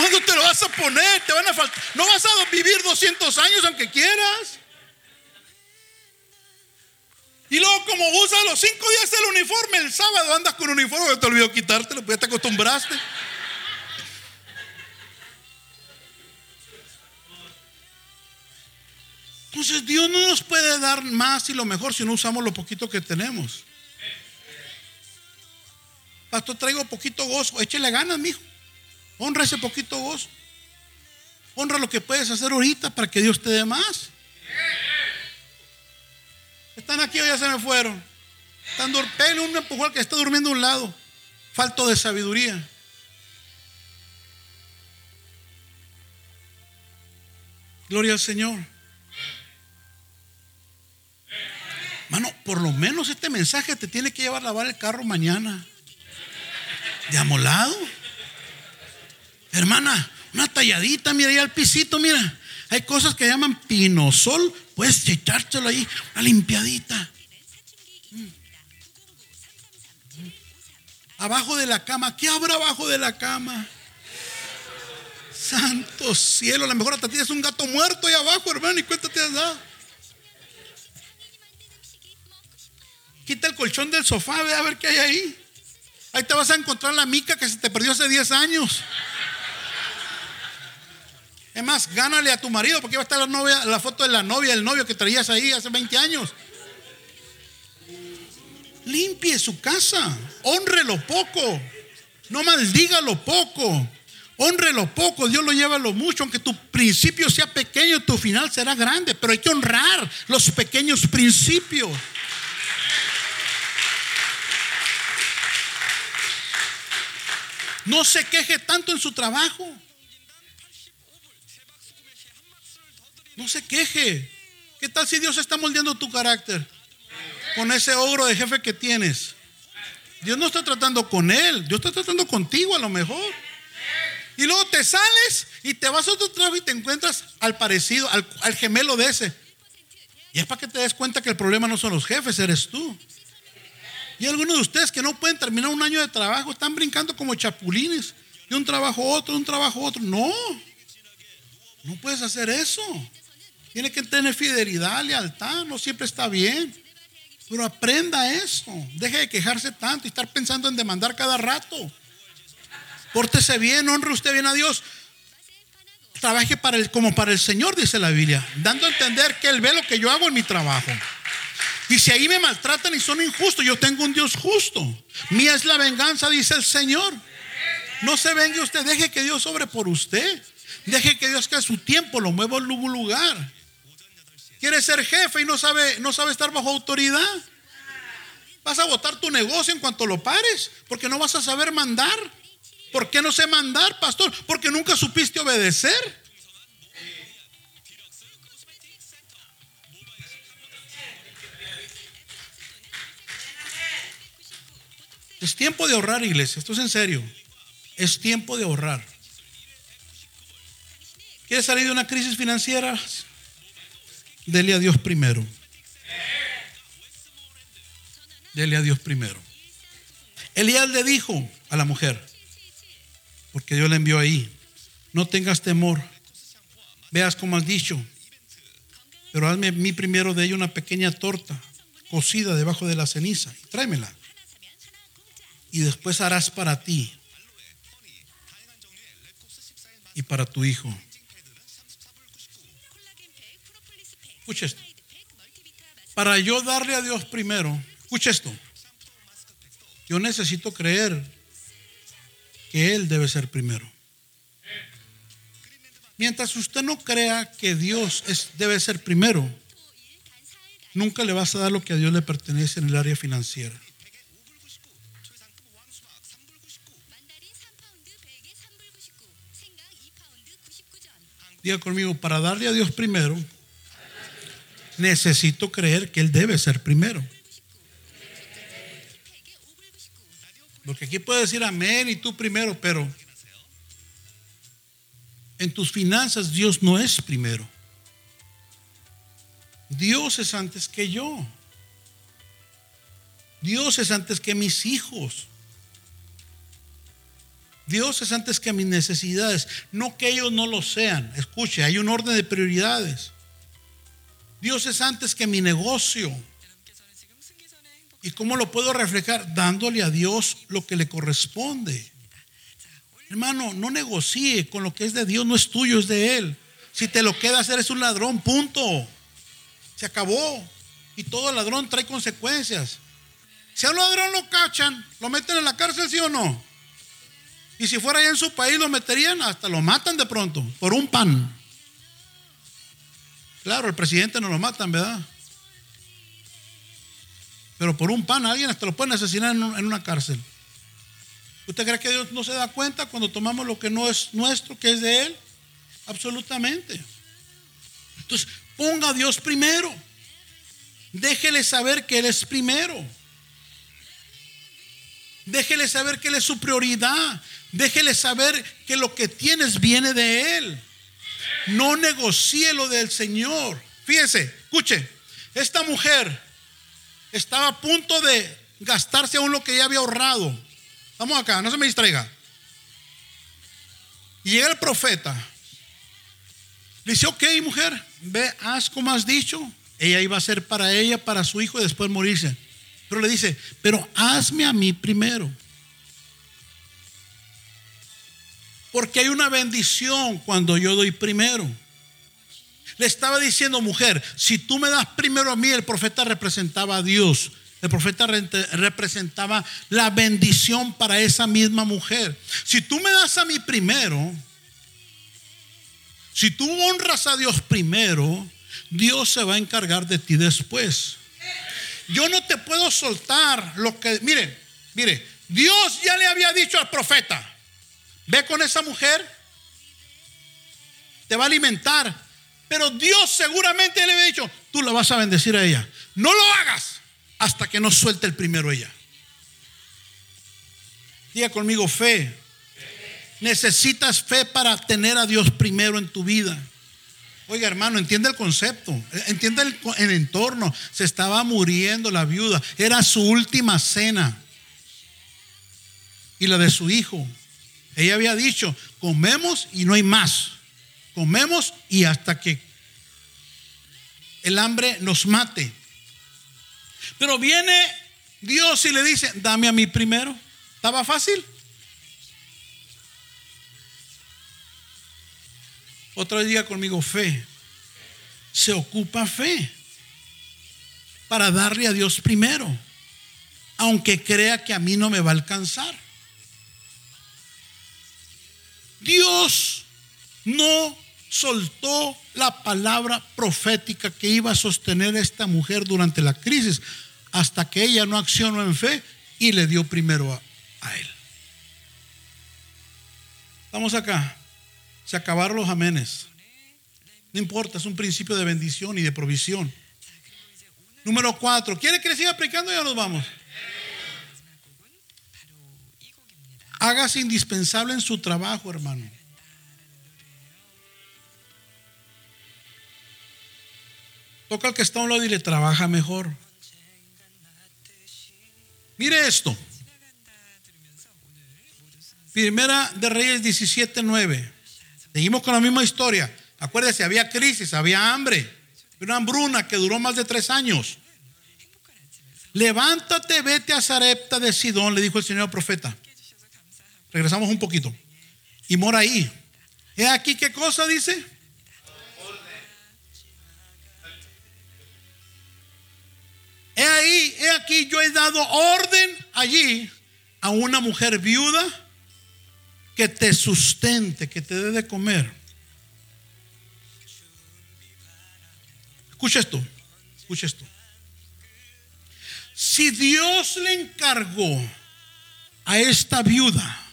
¿Cuándo te lo vas a poner? Te van a faltar. No vas a vivir 200 años aunque quieras. Y luego como usas los cinco días el uniforme, el sábado andas con uniforme, te olvidó quitártelo, pues ya te acostumbraste. Entonces Dios no nos puede dar más y lo mejor si no usamos lo poquito que tenemos. Pastor, traigo poquito gozo. Échele ganas, mijo. Honra ese poquito gozo. Honra lo que puedes hacer ahorita para que Dios te dé más. Están aquí o ya se me fueron. Están durmiendo un empujón que está durmiendo a un lado. Falto de sabiduría. Gloria al Señor. Mano, por lo menos este mensaje te tiene que llevar a lavar el carro mañana. De amolado. Hermana, una talladita, mira ahí al pisito, mira. Hay cosas que llaman pinosol. Puedes echártelo ahí, una limpiadita. Mm. Abajo de la cama. ¿Qué habrá abajo de la cama? Santo cielo. A lo mejor hasta tienes un gato muerto ahí abajo, hermano, y cuéntate has dado. Quita el colchón del sofá, ve a ver qué hay ahí. Ahí te vas a encontrar la mica que se te perdió hace 10 años. Es más, gánale a tu marido porque va a estar la, novia, la foto de la novia, el novio que traías ahí hace 20 años. Limpie su casa, honre lo poco, no maldiga lo poco, honre lo poco, Dios lo lleva lo mucho, aunque tu principio sea pequeño, tu final será grande, pero hay que honrar los pequeños principios. No se queje tanto en su trabajo. No se queje. ¿Qué tal si Dios está moldeando tu carácter? Con ese ogro de jefe que tienes. Dios no está tratando con él, Dios está tratando contigo a lo mejor. Y luego te sales y te vas a otro trabajo y te encuentras al parecido, al, gemelo de ese. Y es para que te des cuenta que el problema no son los jefes, eres tú. Y algunos de ustedes que no pueden terminar un año de trabajo están brincando como chapulines de un trabajo a otro, de un trabajo a otro. No, no puedes hacer eso. Tiene que tener fidelidad, lealtad, no siempre está bien. Pero aprenda eso. Deje de quejarse tanto y estar pensando en demandar cada rato. Pórtese bien, honre usted bien a Dios. Trabaje para el, como para el Señor, dice la Biblia, dando a entender que Él ve lo que yo hago en mi trabajo. Y si ahí me maltratan y son injustos, yo tengo un Dios justo. Mía es la venganza, dice el Señor. No se vengue usted, deje que Dios sobre por usted. Deje que Dios que a su tiempo lo mueva en un lugar. Quiere ser jefe y no sabe, no sabe estar bajo autoridad. Vas a votar tu negocio en cuanto lo pares, porque no vas a saber mandar. ¿Por qué no sé mandar, pastor? Porque nunca supiste obedecer. Es tiempo de ahorrar, iglesia. Esto es en serio. Es tiempo de ahorrar. ¿Quieres salir de una crisis financiera? Dele a Dios primero. Dele a Dios primero. Elías le dijo a la mujer, porque Dios le envió ahí, no tengas temor, veas como has dicho, pero hazme mi primero de ella una pequeña torta cocida debajo de la ceniza y tráemela y después harás para ti y para tu hijo. Escucha esto. Para yo darle a Dios primero, escucha esto. Yo necesito creer que Él debe ser primero. Mientras usted no crea que Dios es, debe ser primero, nunca le vas a dar lo que a Dios le pertenece en el área financiera. Diga conmigo, para darle a Dios primero, necesito creer que Él debe ser primero. Porque aquí puede decir amén y tú primero, pero en tus finanzas Dios no es primero. Dios es antes que yo. Dios es antes que mis hijos. Dios es antes que mis necesidades. No que ellos no lo sean. Escuche, hay un orden de prioridades. Dios es antes que mi negocio. ¿Y cómo lo puedo reflejar? Dándole a Dios lo que le corresponde. Hermano, no negocie con lo que es de Dios, no es tuyo, es de Él. Si te lo quedas, eres un ladrón, punto. Se acabó. Y todo ladrón trae consecuencias. Si a un ladrón lo cachan, lo meten en la cárcel, ¿sí o no? Y si fuera allá en su país, lo meterían, hasta lo matan de pronto, por un pan. Claro, el presidente no lo matan, ¿verdad? Pero por un pan alguien hasta lo pueden asesinar en una cárcel. ¿Usted cree que Dios no se da cuenta cuando tomamos lo que no es nuestro, que es de Él? Absolutamente. Entonces, ponga a Dios primero. Déjele saber que Él es primero. Déjele saber que Él es su prioridad. Déjele saber que lo que tienes viene de Él. No negocie lo del Señor. Fíjese, escuche, esta mujer estaba a punto de gastarse aún lo que ella había ahorrado. Vamos acá, no se me distraiga. Y el profeta. Le dice, ok, mujer, ve, haz como has dicho. Ella iba a ser para ella, para su hijo y después morirse. Pero le dice, pero hazme a mí primero. Porque hay una bendición cuando yo doy primero. Le estaba diciendo, mujer, si tú me das primero a mí, el profeta representaba a Dios. El profeta representaba la bendición para esa misma mujer. Si tú me das a mí primero, si tú honras a Dios primero, Dios se va a encargar de ti después. Yo no te puedo soltar lo que, mire, mire, Dios ya le había dicho al profeta, ve con esa mujer, te va a alimentar, pero Dios seguramente le había dicho, tú la vas a bendecir a ella. No lo hagas hasta que no suelte el primero ella. Diga conmigo fe. Necesitas fe para tener a Dios primero en tu vida. Oiga, hermano, entiende el concepto, entiende el, el, entorno. Se estaba muriendo la viuda, era su última cena. Y la de su hijo. Ella había dicho, comemos y no hay más. Comemos y hasta que el hambre nos mate. Pero viene Dios y le dice, dame a mí primero. ¿Estaba fácil? Otro día conmigo, fe. Se ocupa fe para darle a Dios primero, aunque crea que a mí no me va a alcanzar. Dios no soltó la palabra profética que iba a sostener a esta mujer durante la crisis, hasta que ella no accionó en fe y le dio primero a, él. Estamos acá. Se acabaron los amenes. No importa, es un principio de bendición y de provisión. Número cuatro. ¿Quiere que le siga aplicando? Ya nos vamos. Hágase indispensable en su trabajo, hermano. Toca al que está a un lado y le trabaja mejor. Mire esto. Primera de Reyes 17:9. Seguimos con la misma historia. Acuérdese, había crisis, había hambre, una hambruna que duró más de tres años. Levántate, vete a Zarepta de Sidón, le dijo el Señor profeta. Regresamos un poquito. Y mora ahí. ¿Es aquí qué cosa dice? He ahí, he aquí, yo he dado orden allí a una mujer viuda que te sustente, que te dé de comer. Escucha esto, escucha esto. Si Dios le encargó a esta viuda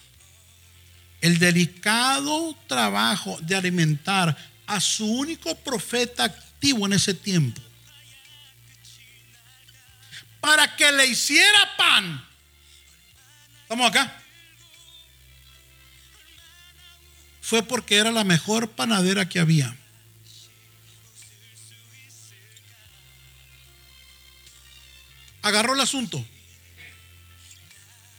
el delicado trabajo de alimentar a su único profeta activo en ese tiempo, para que le hiciera pan. ¿Estamos acá? Fue porque era la mejor panadera que había. Agarró el asunto.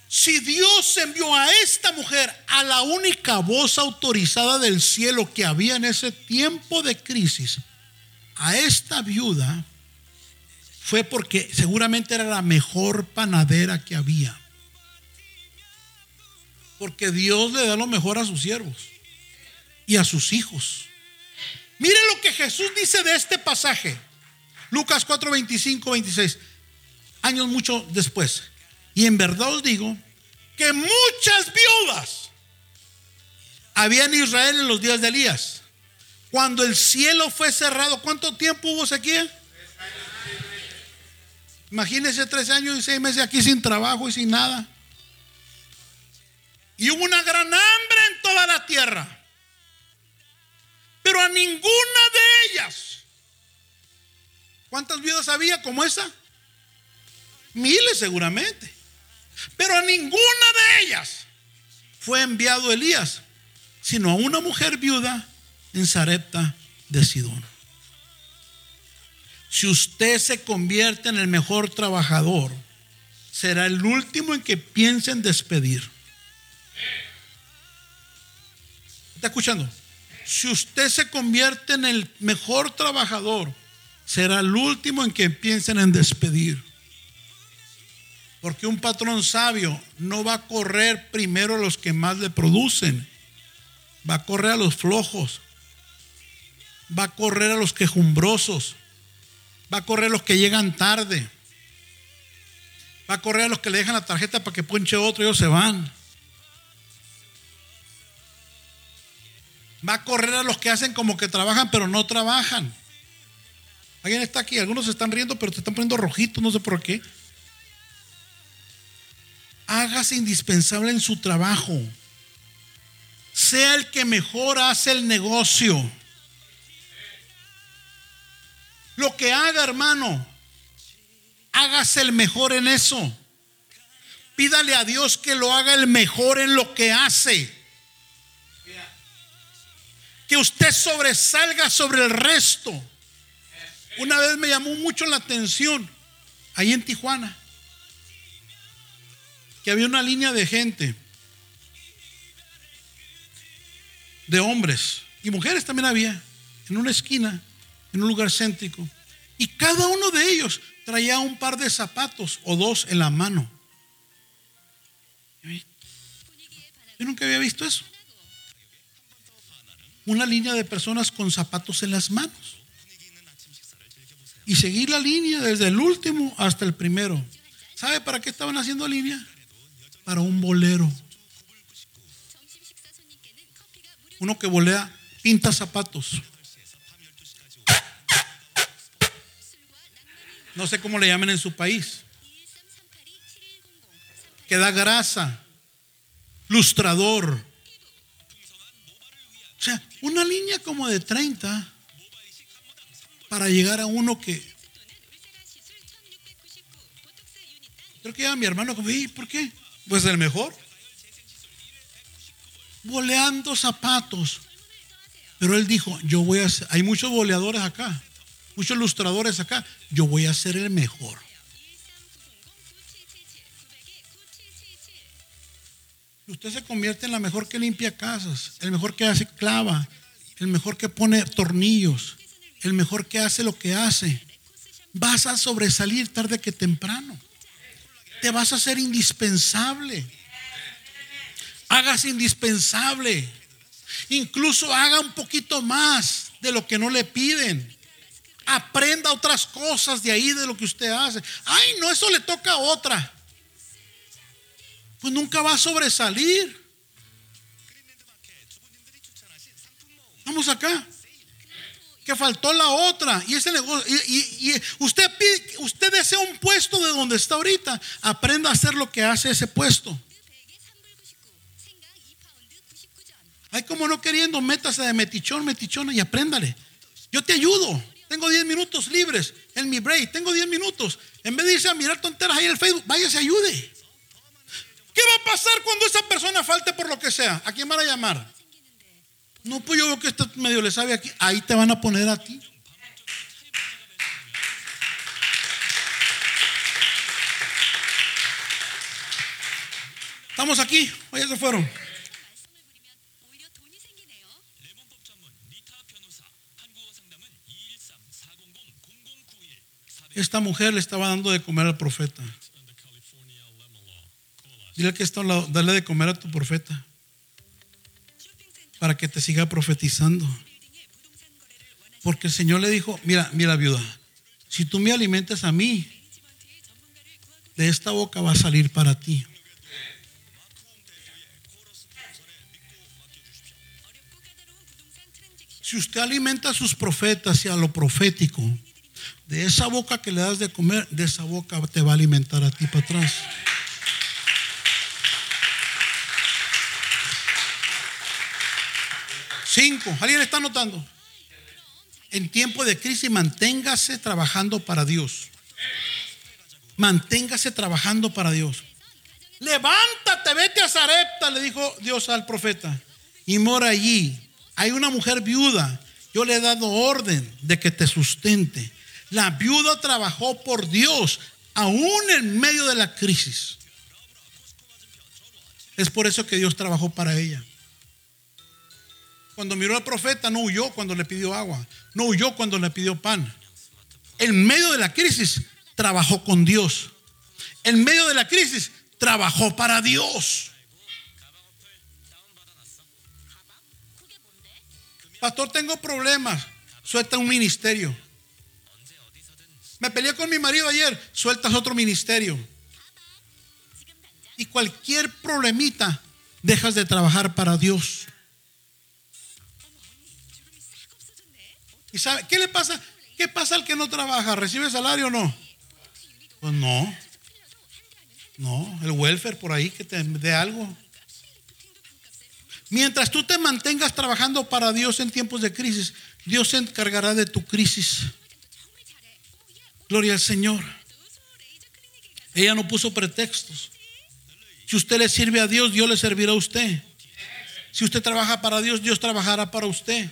Si Dios envió a esta mujer, a la única voz autorizada del cielo que había en ese tiempo de crisis, a esta viuda, fue porque seguramente era la mejor panadera que había. Porque Dios le da lo mejor a sus siervos y a sus hijos. Mire lo que Jesús dice de este pasaje. Lucas 4, 25, 26. Años mucho después. Y en verdad os digo que muchas viudas había en Israel en los días de Elías. Cuando el cielo fue cerrado, ¿cuánto tiempo hubo sequía? Imagínense tres años y seis meses aquí sin trabajo y sin nada. Y hubo una gran hambre en toda la tierra. Pero a ninguna de ellas. ¿Cuántas viudas había como esa? Miles seguramente. Pero a ninguna de ellas fue enviado Elías, sino a una mujer viuda en Sarepta de Sidón. Si usted se convierte en el mejor trabajador, será el último en que piense en despedir. ¿Está escuchando? Si usted se convierte en el mejor trabajador, será el último en que piensen en despedir. Porque un patrón sabio no va a correr primero a los que más le producen, va a correr a los flojos, va a correr a los quejumbrosos, va a correr a los que llegan tarde, va a correr a los que le dejan la tarjeta para que ponche otro y ellos se van. Va a correr a los que hacen como que trabajan pero no trabajan. Alguien está aquí, algunos se están riendo pero te están poniendo rojitos, no sé por qué hágase indispensable en su trabajo. Sea el que mejor hace el negocio. Lo que haga, hermano, hágase el mejor en eso. Pídale a Dios que lo haga el mejor en lo que hace. Que usted sobresalga sobre el resto. Una vez me llamó mucho la atención, ahí en Tijuana había una línea de gente, de hombres y mujeres también había, en una esquina, en un lugar céntrico. Y cada uno de ellos traía un par de zapatos o dos en la mano. Yo nunca había visto eso. Una línea de personas con zapatos en las manos. Y seguir la línea desde el último hasta el primero. ¿Sabe para qué estaban haciendo línea? Para un bolero. Uno que volea, pinta zapatos. No sé cómo le llaman en su país. Que da grasa, lustrador. O sea, una línea como de 30 para llegar a uno que... Creo que ya mi hermano como, ¿y por qué? Pues el mejor. Boleando zapatos. Pero él dijo, yo voy a hay muchos boleadores acá, muchos ilustradores acá, yo voy a ser el mejor. Usted se convierte en la mejor que limpia casas, el mejor que hace clava, el mejor que pone tornillos, el mejor que hace lo que hace. Vas a sobresalir tarde que temprano te vas a hacer indispensable. Hagas indispensable. Incluso haga un poquito más de lo que no le piden. Aprenda otras cosas de ahí de lo que usted hace. Ay, no, eso le toca a otra. Pues nunca va a sobresalir. Vamos acá. Que faltó la otra. Y ese negocio, y, usted pide, usted desea un puesto de donde está ahorita. Aprenda a hacer lo que hace ese puesto. Ay, como no queriendo, métase de metichón, metichona y apréndale. Yo te ayudo. Tengo 10 minutos libres en mi break. Tengo 10 minutos. En vez de irse a mirar tonteras ahí en el Facebook, váyase, ayude. ¿Qué va a pasar cuando esa persona falte por lo que sea? ¿A quién van a llamar? No, pues yo veo que esto medio le sabe aquí. Ahí te van a poner a ti. Estamos aquí. Oye, se fueron. Esta mujer le estaba dando de comer al profeta. Dile que está dale de comer a tu profeta para que te siga profetizando. Porque el Señor le dijo, mira, mira viuda, si tú me alimentas a mí, de esta boca va a salir para ti. Si usted alimenta a sus profetas y a lo profético, de esa boca que le das de comer, de esa boca te va a alimentar a ti para atrás. Cinco. ¿Alguien está notando? En tiempo de crisis manténgase trabajando para Dios. Manténgase trabajando para Dios. Levántate, vete a Zarepta, le dijo Dios al profeta. Y mora allí. Hay una mujer viuda. Yo le he dado orden de que te sustente. La viuda trabajó por Dios, aún en medio de la crisis. Es por eso que Dios trabajó para ella. Cuando miró al profeta, no huyó cuando le pidió agua, no huyó cuando le pidió pan. En medio de la crisis, trabajó con Dios. En medio de la crisis, trabajó para Dios. Pastor, tengo problemas. Suelta un ministerio. Me peleé con mi marido ayer, sueltas otro ministerio. Y cualquier problemita, dejas de trabajar para Dios. ¿Y sabe qué le pasa? ¿Qué pasa al que no trabaja? ¿Recibe salario o no? Pues no. No, el welfare por ahí que te dé algo. Mientras tú te mantengas trabajando para Dios en tiempos de crisis, Dios se encargará de tu crisis. Gloria al Señor. Ella no puso pretextos. Si usted le sirve a Dios, Dios le servirá a usted. Si usted trabaja para Dios, Dios trabajará para usted.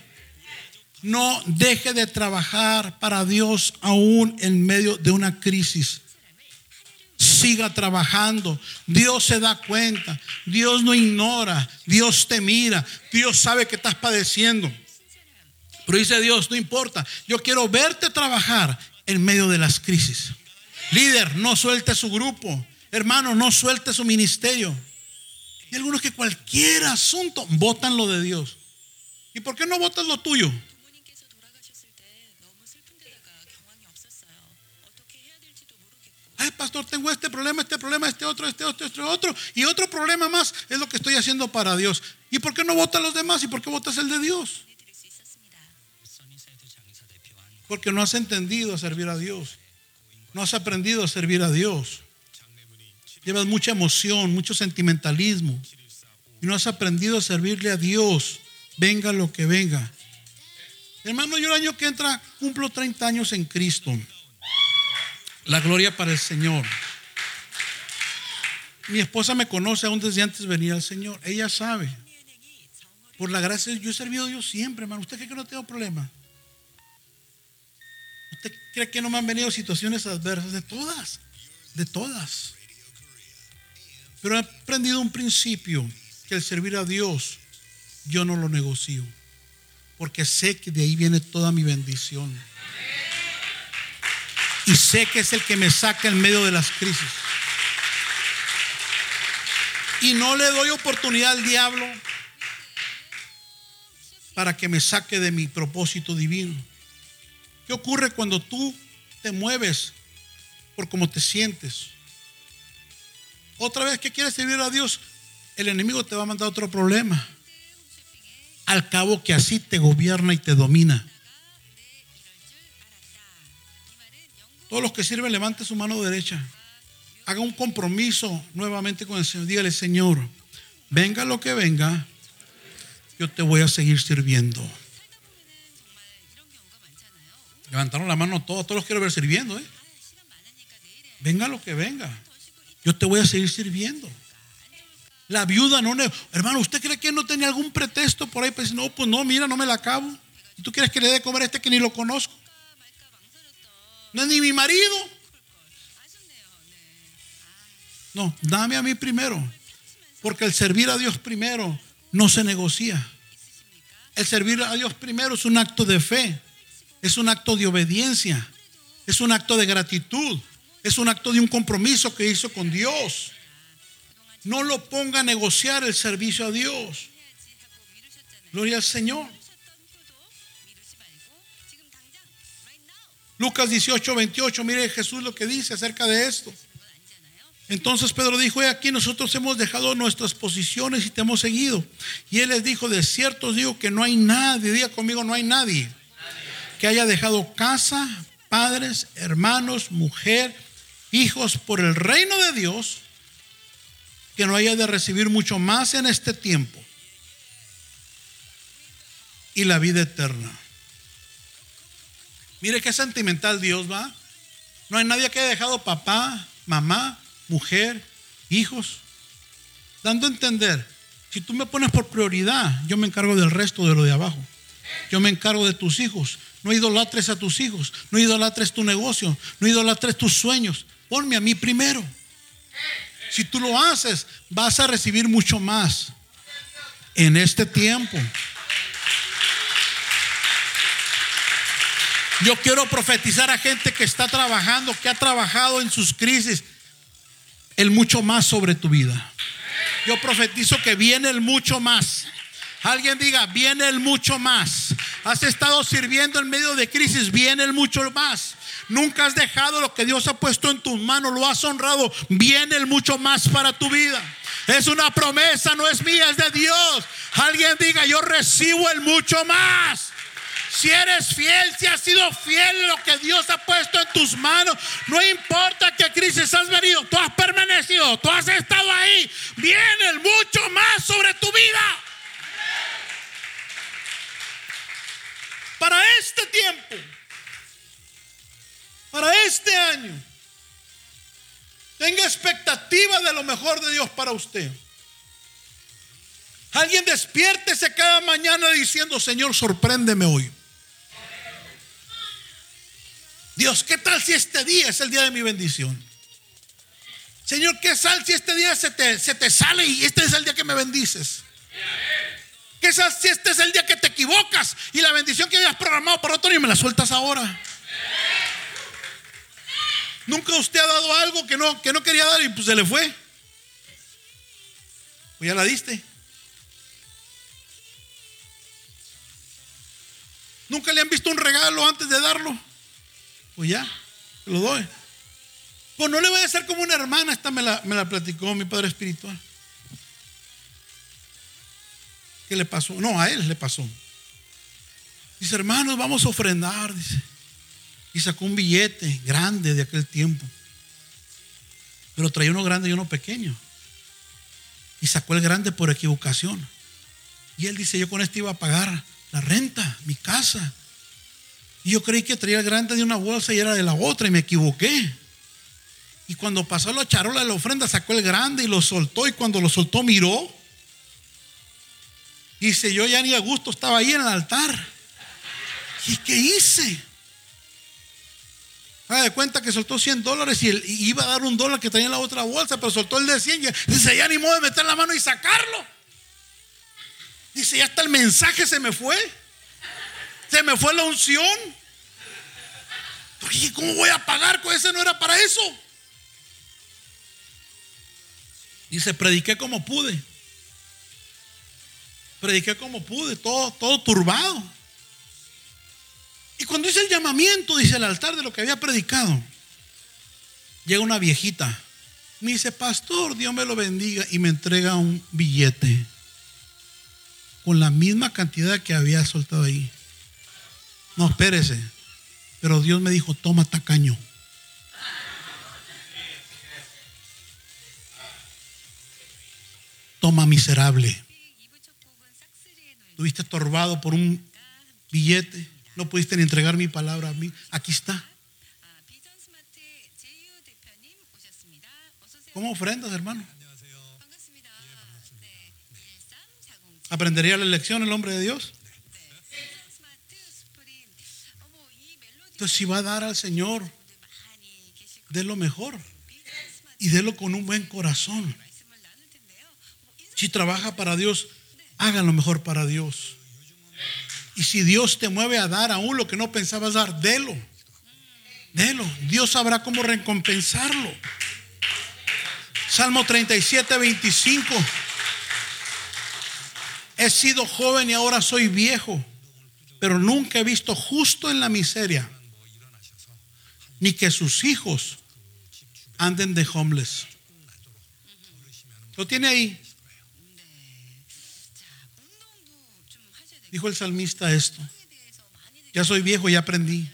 No deje de trabajar para Dios aún en medio de una crisis. Siga trabajando. Dios se da cuenta. Dios no ignora. Dios te mira. Dios sabe que estás padeciendo. Pero dice Dios, no importa. Yo quiero verte trabajar en medio de las crisis. Líder, no suelte su grupo. Hermano, no suelte su ministerio. Y algunos que cualquier asunto votan lo de Dios. ¿Y por qué no votas lo tuyo? Ay, pastor, tengo este problema, este problema, este otro, este otro, este otro. Y otro problema más es lo que estoy haciendo para Dios. ¿Y por qué no votas los demás? ¿Y por qué votas el de Dios? Porque no has entendido a servir a Dios. No has aprendido a servir a Dios. Llevas mucha emoción, mucho sentimentalismo. Y no has aprendido a servirle a Dios. Venga lo que venga. Hermano, yo el año que entra cumplo 30 años en Cristo. La gloria para el Señor. Mi esposa me conoce aún desde antes venía al Señor. Ella sabe. Por la gracia, yo he servido a Dios siempre, hermano. ¿Usted cree que no tengo problema? ¿Usted cree que no me han venido situaciones adversas? De todas, de todas. Pero he aprendido un principio, que el servir a Dios yo no lo negocio, porque sé que de ahí viene toda mi bendición. Y sé que es el que me saca en medio de las crisis. Y no le doy oportunidad al diablo para que me saque de mi propósito divino. ¿Qué ocurre cuando tú te mueves por cómo te sientes? Otra vez que quieres servir a Dios, el enemigo te va a mandar otro problema. Al cabo que así te gobierna y te domina. Todos los que sirven, levante su mano derecha. Haga un compromiso nuevamente con el Señor. Dígale, Señor, venga lo que venga, yo te voy a seguir sirviendo. Levantaron la mano todos, todos los quiero ver sirviendo. ¿eh? Venga lo que venga, yo te voy a seguir sirviendo. La viuda no, hermano, ¿usted cree que no tenía algún pretexto por ahí? Pues no, pues no, mira, no me la acabo. ¿Y tú quieres que le dé comer a este que ni lo conozco? No es ni mi marido. No, dame a mí primero. Porque el servir a Dios primero no se negocia. El servir a Dios primero es un acto de fe. Es un acto de obediencia. Es un acto de gratitud. Es un acto de un compromiso que hizo con Dios. No lo ponga a negociar el servicio a Dios. Gloria al Señor. Lucas 18, 28, mire Jesús lo que dice acerca de esto. Entonces Pedro dijo, aquí nosotros hemos dejado nuestras posiciones y te hemos seguido. Y él les dijo, de cierto os digo que no hay nadie, diga conmigo, no hay nadie que haya dejado casa, padres, hermanos, mujer, hijos por el reino de Dios que no haya de recibir mucho más en este tiempo y la vida eterna. Mire qué sentimental Dios va. No hay nadie que haya dejado papá, mamá, mujer, hijos. Dando a entender, si tú me pones por prioridad, yo me encargo del resto de lo de abajo. Yo me encargo de tus hijos. No idolatres a tus hijos. No idolatres tu negocio. No idolatres tus sueños. Ponme a mí primero. Si tú lo haces, vas a recibir mucho más en este tiempo. Yo quiero profetizar a gente que está trabajando, que ha trabajado en sus crisis, el mucho más sobre tu vida. Yo profetizo que viene el mucho más. Alguien diga, viene el mucho más. Has estado sirviendo en medio de crisis, viene el mucho más. Nunca has dejado lo que Dios ha puesto en tus manos, lo has honrado. Viene el mucho más para tu vida. Es una promesa, no es mía, es de Dios. Alguien diga, yo recibo el mucho más. Si eres fiel, si has sido fiel en lo que Dios ha puesto en tus manos, no importa qué crisis has venido, tú has permanecido, tú has estado ahí. Viene mucho más sobre tu vida. Para este tiempo para este año. Tenga expectativa de lo mejor de Dios para usted. Alguien despiértese cada mañana diciendo, Señor, sorpréndeme hoy. Dios, ¿qué tal si este día es el día de mi bendición? Señor, ¿qué tal si este día se te, sale y este es el día que me bendices? ¿Qué tal si este es el día que te equivocas y la bendición que habías programado para otro y me la sueltas ahora? ¿Nunca usted ha dado algo que no, que no quería dar y pues se le fue? Pues ya la diste. ¿Nunca le han visto un regalo antes de darlo? Pues ya, se lo doy. Pues no le voy a hacer como una hermana, esta me la, me la platicó mi padre espiritual. ¿Qué le pasó? No, a él le pasó. Dice, hermanos, vamos a ofrendar, dice y sacó un billete grande de aquel tiempo. Pero traía uno grande y uno pequeño. Y sacó el grande por equivocación. Y él dice, yo con este iba a pagar la renta, mi casa. Y yo creí que traía el grande de una bolsa y era de la otra y me equivoqué. Y cuando pasó la charola de la ofrenda, sacó el grande y lo soltó. Y cuando lo soltó, miró. Y dice, yo ya ni a gusto estaba ahí en el altar. ¿Y qué hice? Haga de cuenta que soltó 100 dólares y, iba a dar un dólar que tenía en la otra bolsa, pero soltó el de 100 y dice, ya animó de meter la mano y sacarlo. Dice, ya hasta el mensaje se me fue. Se me fue la unción. Porque ¿cómo voy a pagar ese? No era para eso. Dice, prediqué como pude. Prediqué como pude, todo, todo turbado. Y cuando hice el llamamiento, dice el altar de lo que había predicado, llega una viejita. Me dice, pastor, Dios me lo bendiga. Y me entrega un billete con la misma cantidad que había soltado ahí. No, espérese. Pero Dios me dijo, toma tacaño. Toma miserable. Tuviste estorbado por un billete. No pudiste ni entregar mi palabra a mí. Aquí está. ¿Cómo ofrendas, hermano? ¿Aprendería la lección el hombre de Dios? Entonces, si va a dar al Señor, de lo mejor y délo con un buen corazón. Si trabaja para Dios, haga lo mejor para Dios. Y si Dios te mueve a dar aún lo que no pensabas dar, délo. Délo. Dios sabrá cómo recompensarlo. Salmo 37, 25. He sido joven y ahora soy viejo, pero nunca he visto justo en la miseria, ni que sus hijos anden de homeless. Lo tiene ahí. Dijo el salmista esto. Ya soy viejo y aprendí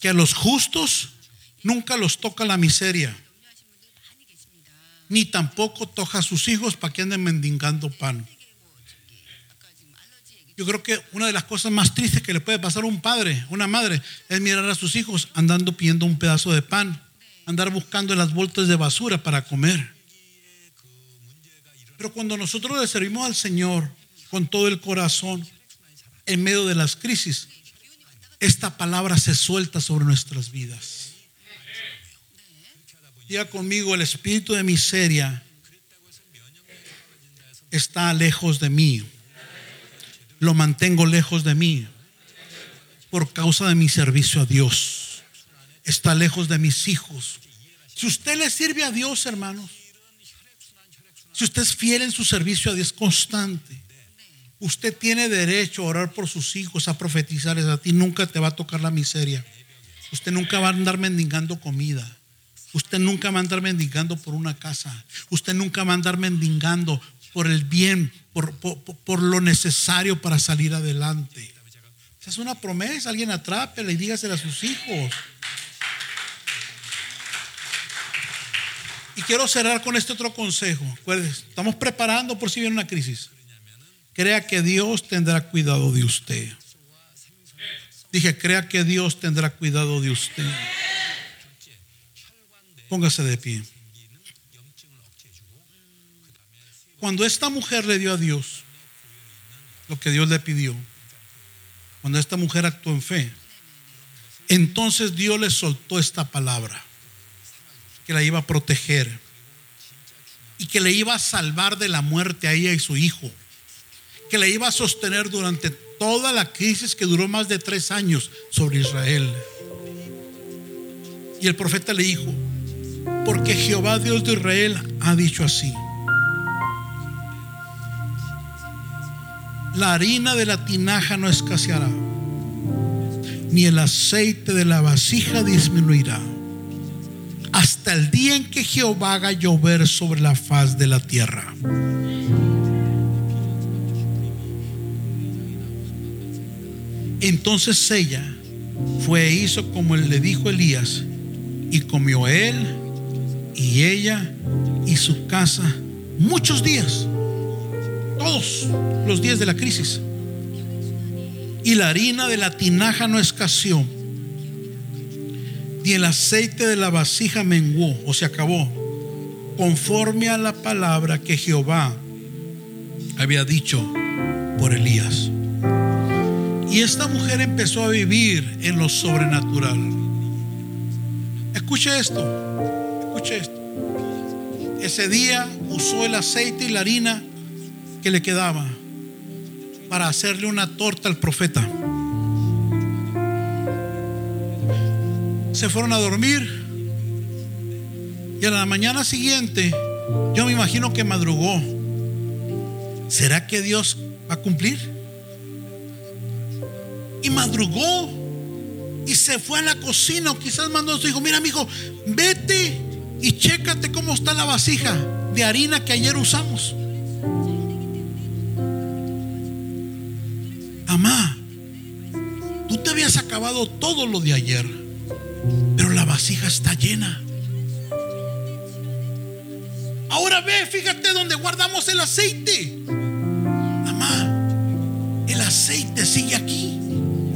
que a los justos nunca los toca la miseria, ni tampoco toca a sus hijos para que anden mendigando pan. Yo creo que una de las cosas más tristes que le puede pasar a un padre, una madre, es mirar a sus hijos andando pidiendo un pedazo de pan, andar buscando las bolsas de basura para comer. Pero cuando nosotros le servimos al Señor con todo el corazón, en medio de las crisis, esta palabra se suelta sobre nuestras vidas. Diga conmigo, el espíritu de miseria está lejos de mí lo mantengo lejos de mí por causa de mi servicio a Dios. Está lejos de mis hijos. Si usted le sirve a Dios, hermanos, si usted es fiel en su servicio a Dios constante, usted tiene derecho a orar por sus hijos, a profetizarles a ti. Nunca te va a tocar la miseria. Usted nunca va a andar mendigando comida. Usted nunca va a andar mendigando por una casa. Usted nunca va a andar mendigando por el bien, por, lo necesario para salir adelante. Esa es una promesa, alguien atrápela y dígasela a sus hijos. Y quiero cerrar con este otro consejo. estamos preparando por si viene una crisis. Crea que Dios tendrá cuidado de usted. Dije, crea que Dios tendrá cuidado de usted. Póngase de pie. Cuando esta mujer le dio a Dios lo que Dios le pidió, cuando esta mujer actuó en fe, entonces Dios le soltó esta palabra, que la iba a proteger y que le iba a salvar de la muerte a ella y su hijo, que le iba a sostener durante toda la crisis que duró más de tres años sobre Israel. Y el profeta le dijo, porque Jehová Dios de Israel ha dicho así. La harina de la tinaja no escaseará, ni el aceite de la vasija disminuirá, hasta el día en que Jehová haga llover sobre la faz de la tierra. Entonces ella fue e hizo como le dijo Elías, y comió él y ella y su casa muchos días todos los días de la crisis. Y la harina de la tinaja no escaseó, ni el aceite de la vasija menguó o se acabó, conforme a la palabra que Jehová había dicho por Elías. Y esta mujer empezó a vivir en lo sobrenatural. Escuche esto, escuche esto. Ese día usó el aceite y la harina que le quedaba para hacerle una torta al profeta. Se fueron a dormir y a la mañana siguiente yo me imagino que madrugó. ¿Será que Dios va a cumplir? Y madrugó y se fue a la cocina o quizás mandó a su hijo, mira mi hijo, vete y chécate cómo está la vasija de harina que ayer usamos. Habías acabado todo lo de ayer, pero la vasija está llena. Ahora vez, fíjate donde guardamos el aceite. Mamá, el aceite sigue aquí,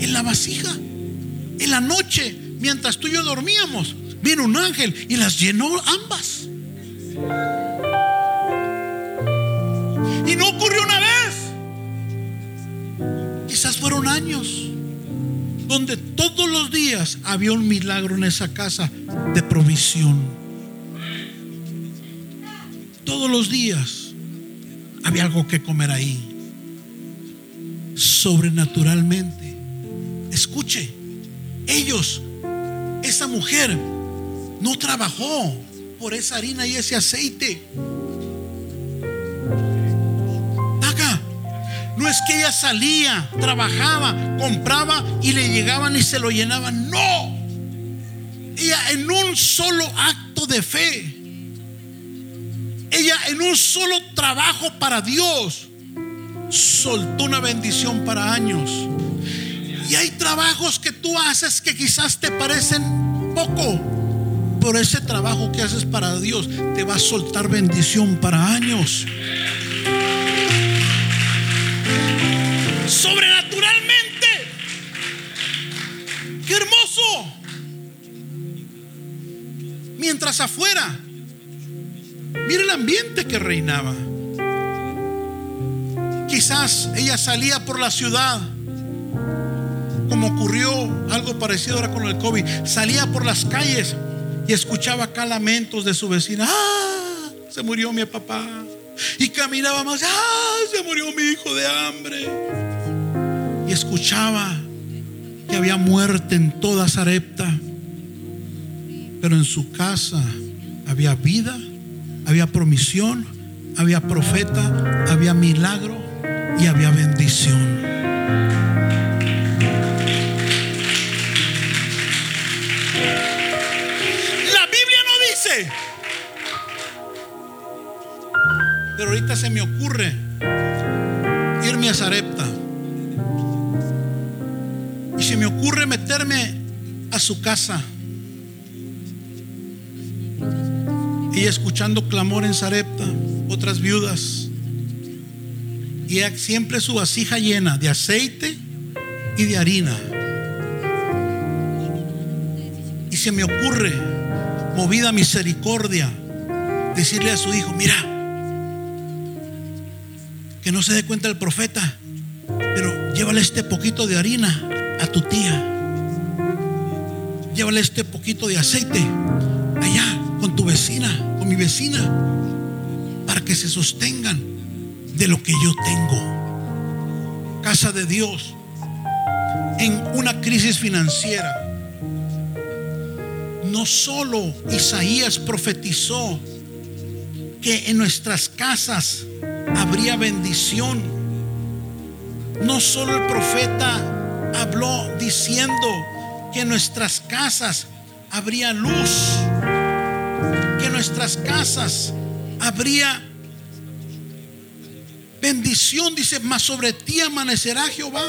en la vasija. En la noche, mientras tú y yo dormíamos, vino un ángel y las llenó ambas. Y no ocurrió una vez. Quizás fueron años donde todos los días había un milagro en esa casa de provisión. Todos los días había algo que comer ahí. Sobrenaturalmente. Escuche, ellos, esa mujer, no trabajó por esa harina y ese aceite. Es que ella salía, trabajaba, compraba y le llegaban y se lo llenaban. No. Ella en un solo acto de fe, ella en un solo trabajo para Dios, soltó una bendición para años. Y hay trabajos que tú haces que quizás te parecen poco. Pero ese trabajo que haces para Dios te va a soltar bendición para años. Sobrenaturalmente. Qué hermoso. Mientras afuera, mira el ambiente que reinaba. Quizás ella salía por la ciudad como ocurrió algo parecido ahora con el COVID, salía por las calles y escuchaba acá lamentos de su vecina, ah, se murió mi papá. Y caminaba más, ah, se murió mi hijo de hambre. Y escuchaba que había muerte en toda Sarepta. Pero en su casa había vida, había promisión, había profeta, había milagro y había bendición. La Biblia no dice. Pero ahorita se me ocurre irme a Sarepta. Se me ocurre meterme a su casa. Y escuchando clamor en Sarepta, otras viudas. Y siempre su vasija llena de aceite y de harina. Y se me ocurre, movida misericordia, decirle a su hijo, mira, que no se dé cuenta el profeta, pero llévale este poquito de harina a tu tía. Llévale este poquito de aceite allá con tu vecina, con mi vecina, para que se sostengan de lo que yo tengo. Casa de Dios, en una crisis financiera, no solo Isaías profetizó que en nuestras casas habría bendición, no solo el profeta habló diciendo que en nuestras casas habría luz, que en nuestras casas habría bendición, dice, mas sobre ti amanecerá Jehová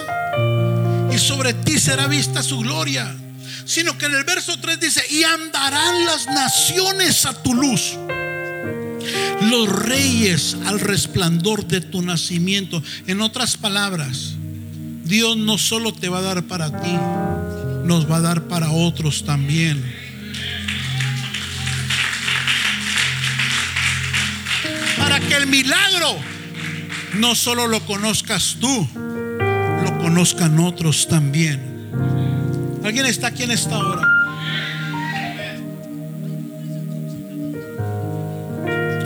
y sobre ti será vista su gloria. Sino que en el verso 3 dice, y andarán las naciones a tu luz. Los reyes al resplandor de tu nacimiento. En otras palabras, Dios no solo te va a dar para ti, nos va a dar para otros también. Para que el milagro no solo lo conozcas tú, lo conozcan otros también. ¿Alguien está aquí en esta hora?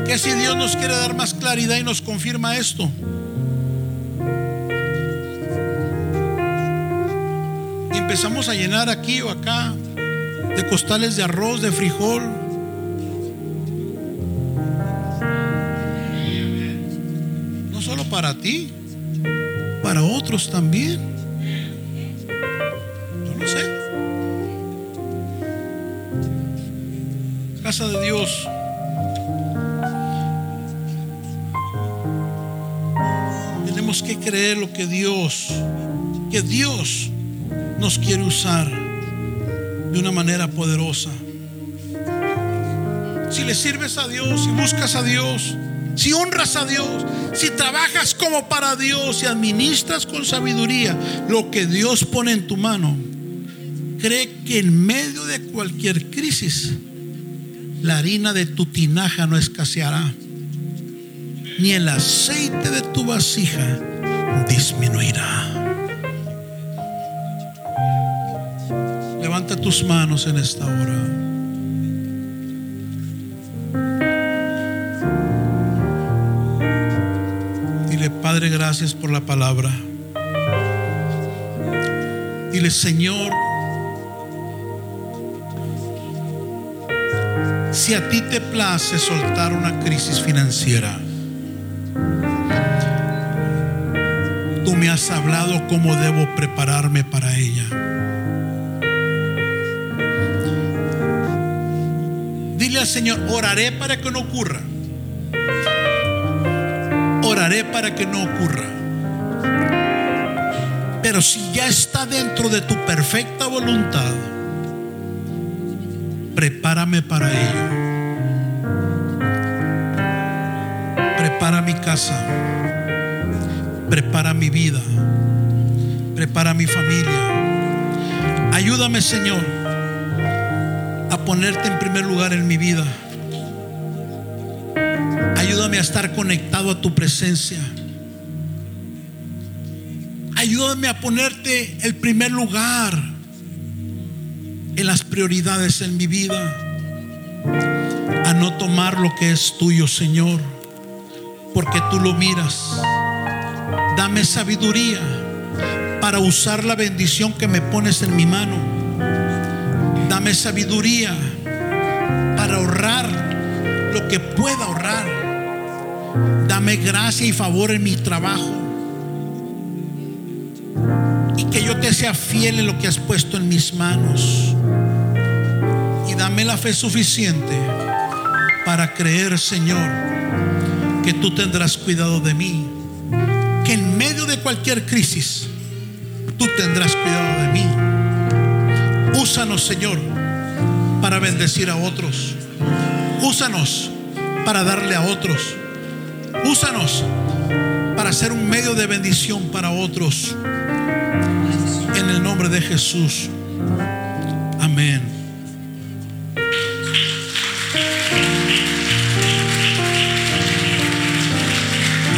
Que si Dios nos quiere dar más claridad y nos confirma esto. Empezamos a llenar aquí o acá de costales de arroz, de frijol. No solo para ti, para otros también. No sé. Casa de Dios. Tenemos que creer lo que Dios, que Dios nos quiere usar de una manera poderosa. si le sirves a Dios, si buscas a Dios, si honras a Dios, si trabajas como para Dios y administras con sabiduría lo que Dios pone en tu mano, cree que en medio de cualquier crisis, la harina de tu tinaja no escaseará, ni el aceite de tu vasija disminuirá. Tus manos en esta hora. Padre, gracias por la palabra. Dile, Señor, si a ti te place soltar una crisis financiera, tú me has hablado cómo debo prepararme para ella. Señor, oraré para que no ocurra oraré para que no ocurra. Pero si ya está dentro de tu perfecta voluntad, prepárame para ello. Prepara mi casa. Prepara mi vida. Prepara mi familia. Ayúdame, Señor, ponerte en primer lugar en mi vida. Ayúdame a estar conectado a tu presencia. Ayúdame a ponerte el primer lugar en las prioridades en mi vida. A no tomar lo que es tuyo, Señor, porque tú lo miras. Dame sabiduría para usar la bendición que me pones en mi mano. Dame sabiduría para ahorrar lo que pueda ahorrar Dame gracia y favor en mi trabajo. Y que yo te sea fiel en lo que has puesto en mis manos. Y dame la fe suficiente para creer, Señor, que tú tendrás cuidado de mí. Que en medio de cualquier crisis, tú tendrás cuidado de mí. Úsanos, Señor, para bendecir a otros. Úsanos para darle a otros. Úsanos para ser un medio de bendición para otros. En el nombre de Jesús. Amén.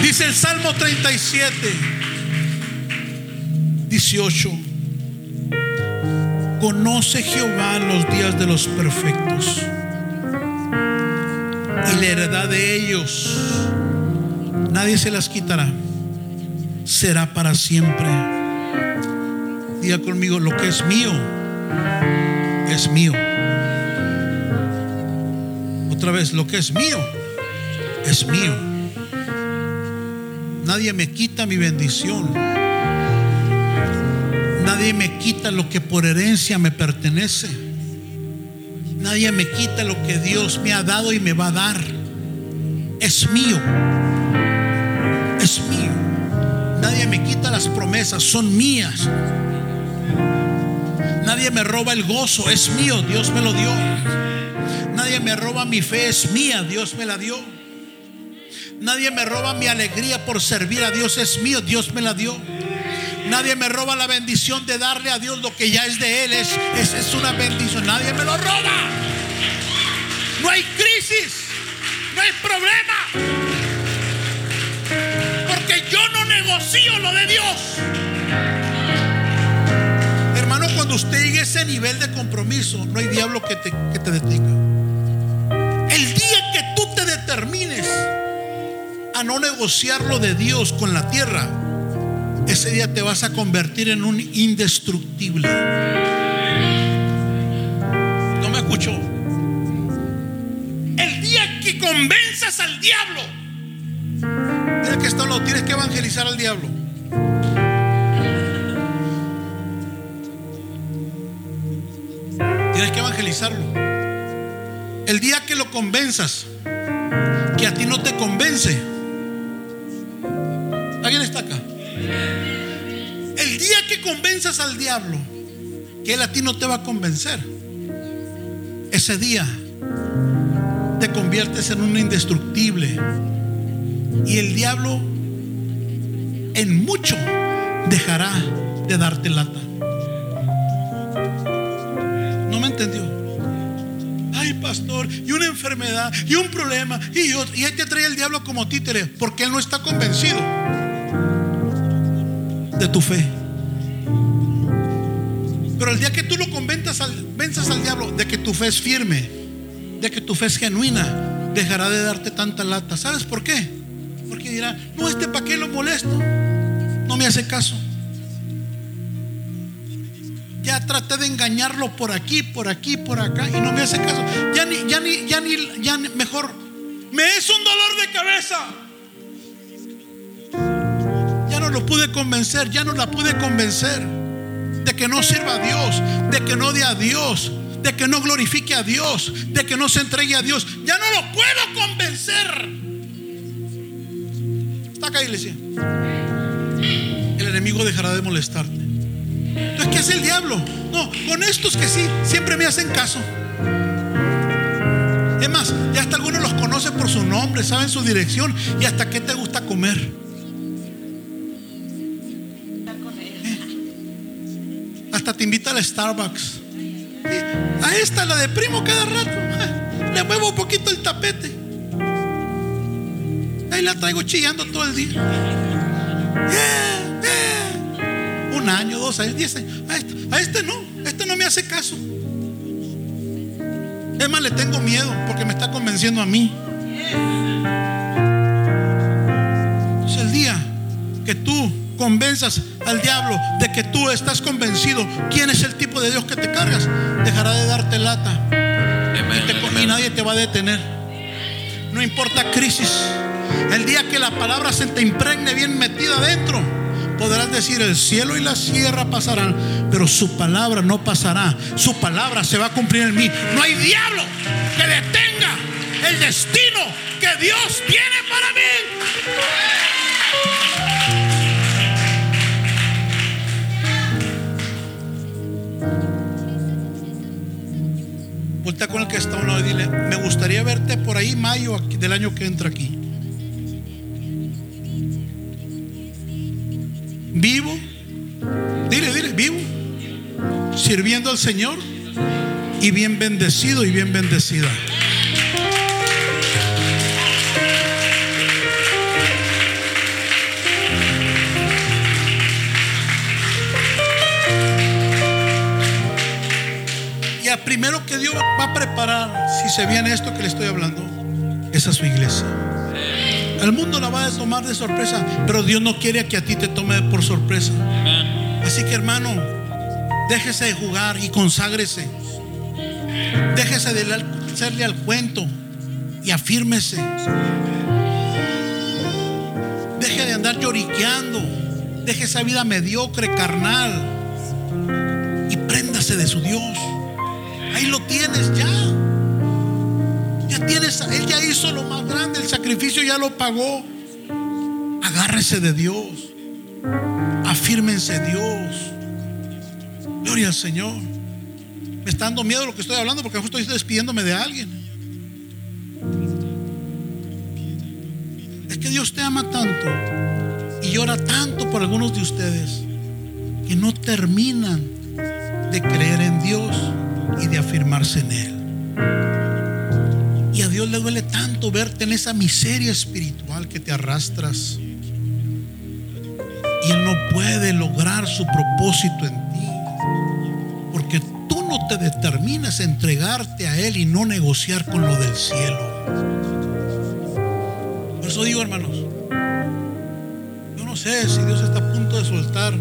Dice el Salmo 37, 18. Conoce Jehová los días de los perfectos y la heredad de ellos Nadie se las quitará. Será para siempre. Diga conmigo, lo que es mío, es mío. Otra vez, lo que es mío, es mío. Nadie me quita mi bendición. Nadie me quita lo que por herencia me pertenece. Nadie me quita lo que Dios me ha dado y me va a dar. Es mío es mío. Nadie me quita las promesas, son mías. Nadie me roba el gozo, es mío, Dios me lo dio. Nadie me roba mi fe, es mía, Dios me la dio. Nadie me roba mi alegría por servir a Dios, es mío, Dios me la dio. Nadie me roba la bendición de darle a Dios lo que ya es de Él, es, es, es una bendición. Nadie me lo roba. No hay crisis, no hay problema yo no negocio lo de Dios. Hermano, cuando usted llegue a ese nivel de compromiso, no hay diablo que te, que te detenga. El día que tú te determines a no negociar lo de Dios con la tierra, ese día te vas a convertir en un indestructible. No me escuchó. El día que convenzas al diablo que está lo tienes que evangelizar al diablo. Tienes que evangelizarlo. El día que lo convenzas, que a ti no te convence. Convenzas al diablo, que él a ti no te va a convencer, ese día te te conviertes en un indestructible. Y el diablo en mucho dejará de darte lata. ¿No me entendió? Ay, pastor, y una enfermedad, y un problema, y otro. Y ahí te trae el diablo como títere, porque él no está convencido de tu fe. Pero el día que tú lo convenzas al, venzas al diablo de que tu fe es firme, de que tu fe es genuina, dejará de darte tanta lata. ¿Sabes por qué? Porque dirá, no, este para qué lo molesto. No me hace caso. Ya traté de engañarlo por aquí, por aquí, por acá y no me hace caso. Ya ni, ya ni, ya ni, ya mejor. Me es un dolor de cabeza. Ya no lo pude convencer, ya no la pude convencer de que no sirva a Dios, de que no dé a Dios, de que no glorifique a Dios, de que no se entregue a Dios. Ya no lo puedo convencer. Está acá, iglesia. El enemigo dejará de molestarte. Entonces, ¿qué hace el diablo? No, con estos que sí, siempre me hacen caso. Es más, ya hasta algunos los conocen por su nombre, saben su dirección y hasta qué te gusta comer. Invita al Starbucks. A esta la deprimo cada rato. Le muevo un poquito el tapete. Ahí la traigo chillando todo el día. Un año, dos años, diez años. A este, a este no, este no me hace caso. Es más, le tengo miedo porque me está convenciendo a mí. Es el día que tú convenzas al diablo de que tú estás convencido quién es el tipo de Dios que te cargas, dejará de darte lata. y, nadie te va a detener. No importa crisis. El día que la palabra se te impregne bien metida adentro, podrás decir el cielo y la sierra pasarán, pero su palabra no pasará. Su palabra se va a cumplir en mí. No hay diablo que detenga el destino que Dios tiene para mí. Voltea con el que está a un lado dile, me gustaría verte por ahí mayo del año que entra aquí. Vivo, dile, dile, vivo, sirviendo al Señor y bien bendecido y bien bendecida. Primero que Dios va a preparar, si se viene esto que le estoy hablando, es a su iglesia. Al mundo la va a tomar de sorpresa, pero Dios no quiere que a ti te tome por sorpresa. Así que hermano, déjese de jugar y conságrese. Déjese de hacerle al cuento y afírmese. Deje de andar lloriqueando. Deje esa vida mediocre, carnal. Y préndase de su Dios. Ahí lo tienes ya. Ya tienes, Él ya hizo lo más grande, el sacrificio ya lo pagó. Agárrese de Dios. Afírmense Dios. Gloria al Señor. Me está dando miedo lo que estoy hablando porque estoy despidiéndome de alguien. Es que Dios te ama tanto y llora tanto por algunos de ustedes que no terminan de creer en Dios y de afirmarse en Él. Y a Dios le duele tanto verte en esa miseria espiritual que te arrastras. Y Él no puede lograr su propósito en ti. Porque tú no te determinas a entregarte a Él y no negociar con lo del cielo. Por eso digo, hermanos, yo no sé si Dios está a punto de soltar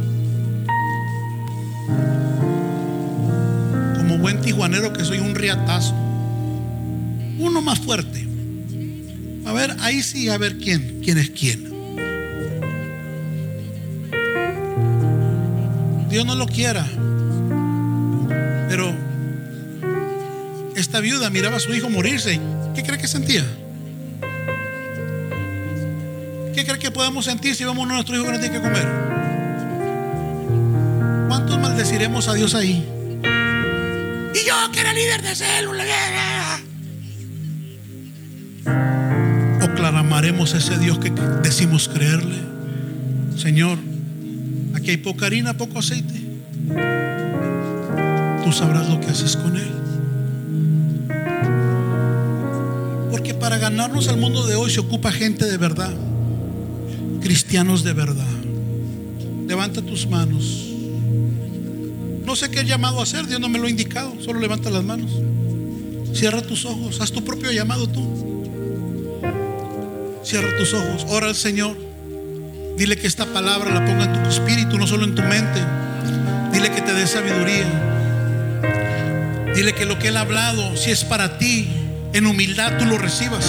buen tijuanero que soy un riatazo. Uno más fuerte. A ver, ahí sí, a ver quién, quién es quién. Dios no lo quiera. Pero esta viuda miraba a su hijo morirse. ¿Qué cree que sentía? ¿Qué cree que podemos sentir si vamos a nuestro hijo que no tiene que comer? ¿Cuántos maldeciremos a Dios ahí? Que era líder de célula. amaremos a ese Dios que decimos creerle. Señor, aquí hay poca harina, poco aceite. Tú sabrás lo que haces con él. Porque para ganarnos al mundo de hoy se ocupa gente de verdad, cristianos de verdad. Levanta tus manos. No sé qué llamado hacer, Dios no me lo ha indicado, solo levanta las manos. Cierra tus ojos, haz tu propio llamado tú. Cierra tus ojos, ora al Señor. Dile que esta palabra la ponga en tu espíritu, no solo en tu mente. Dile que te dé sabiduría. Dile que lo que Él ha hablado, si es para ti, en humildad tú lo recibas.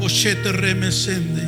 Oshete remesende.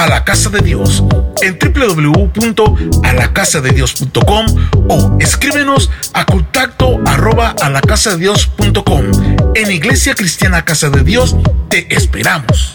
a la casa de Dios en www.alacasadedios.com o escríbenos a contacto arroba a. En Iglesia Cristiana Casa de Dios te esperamos.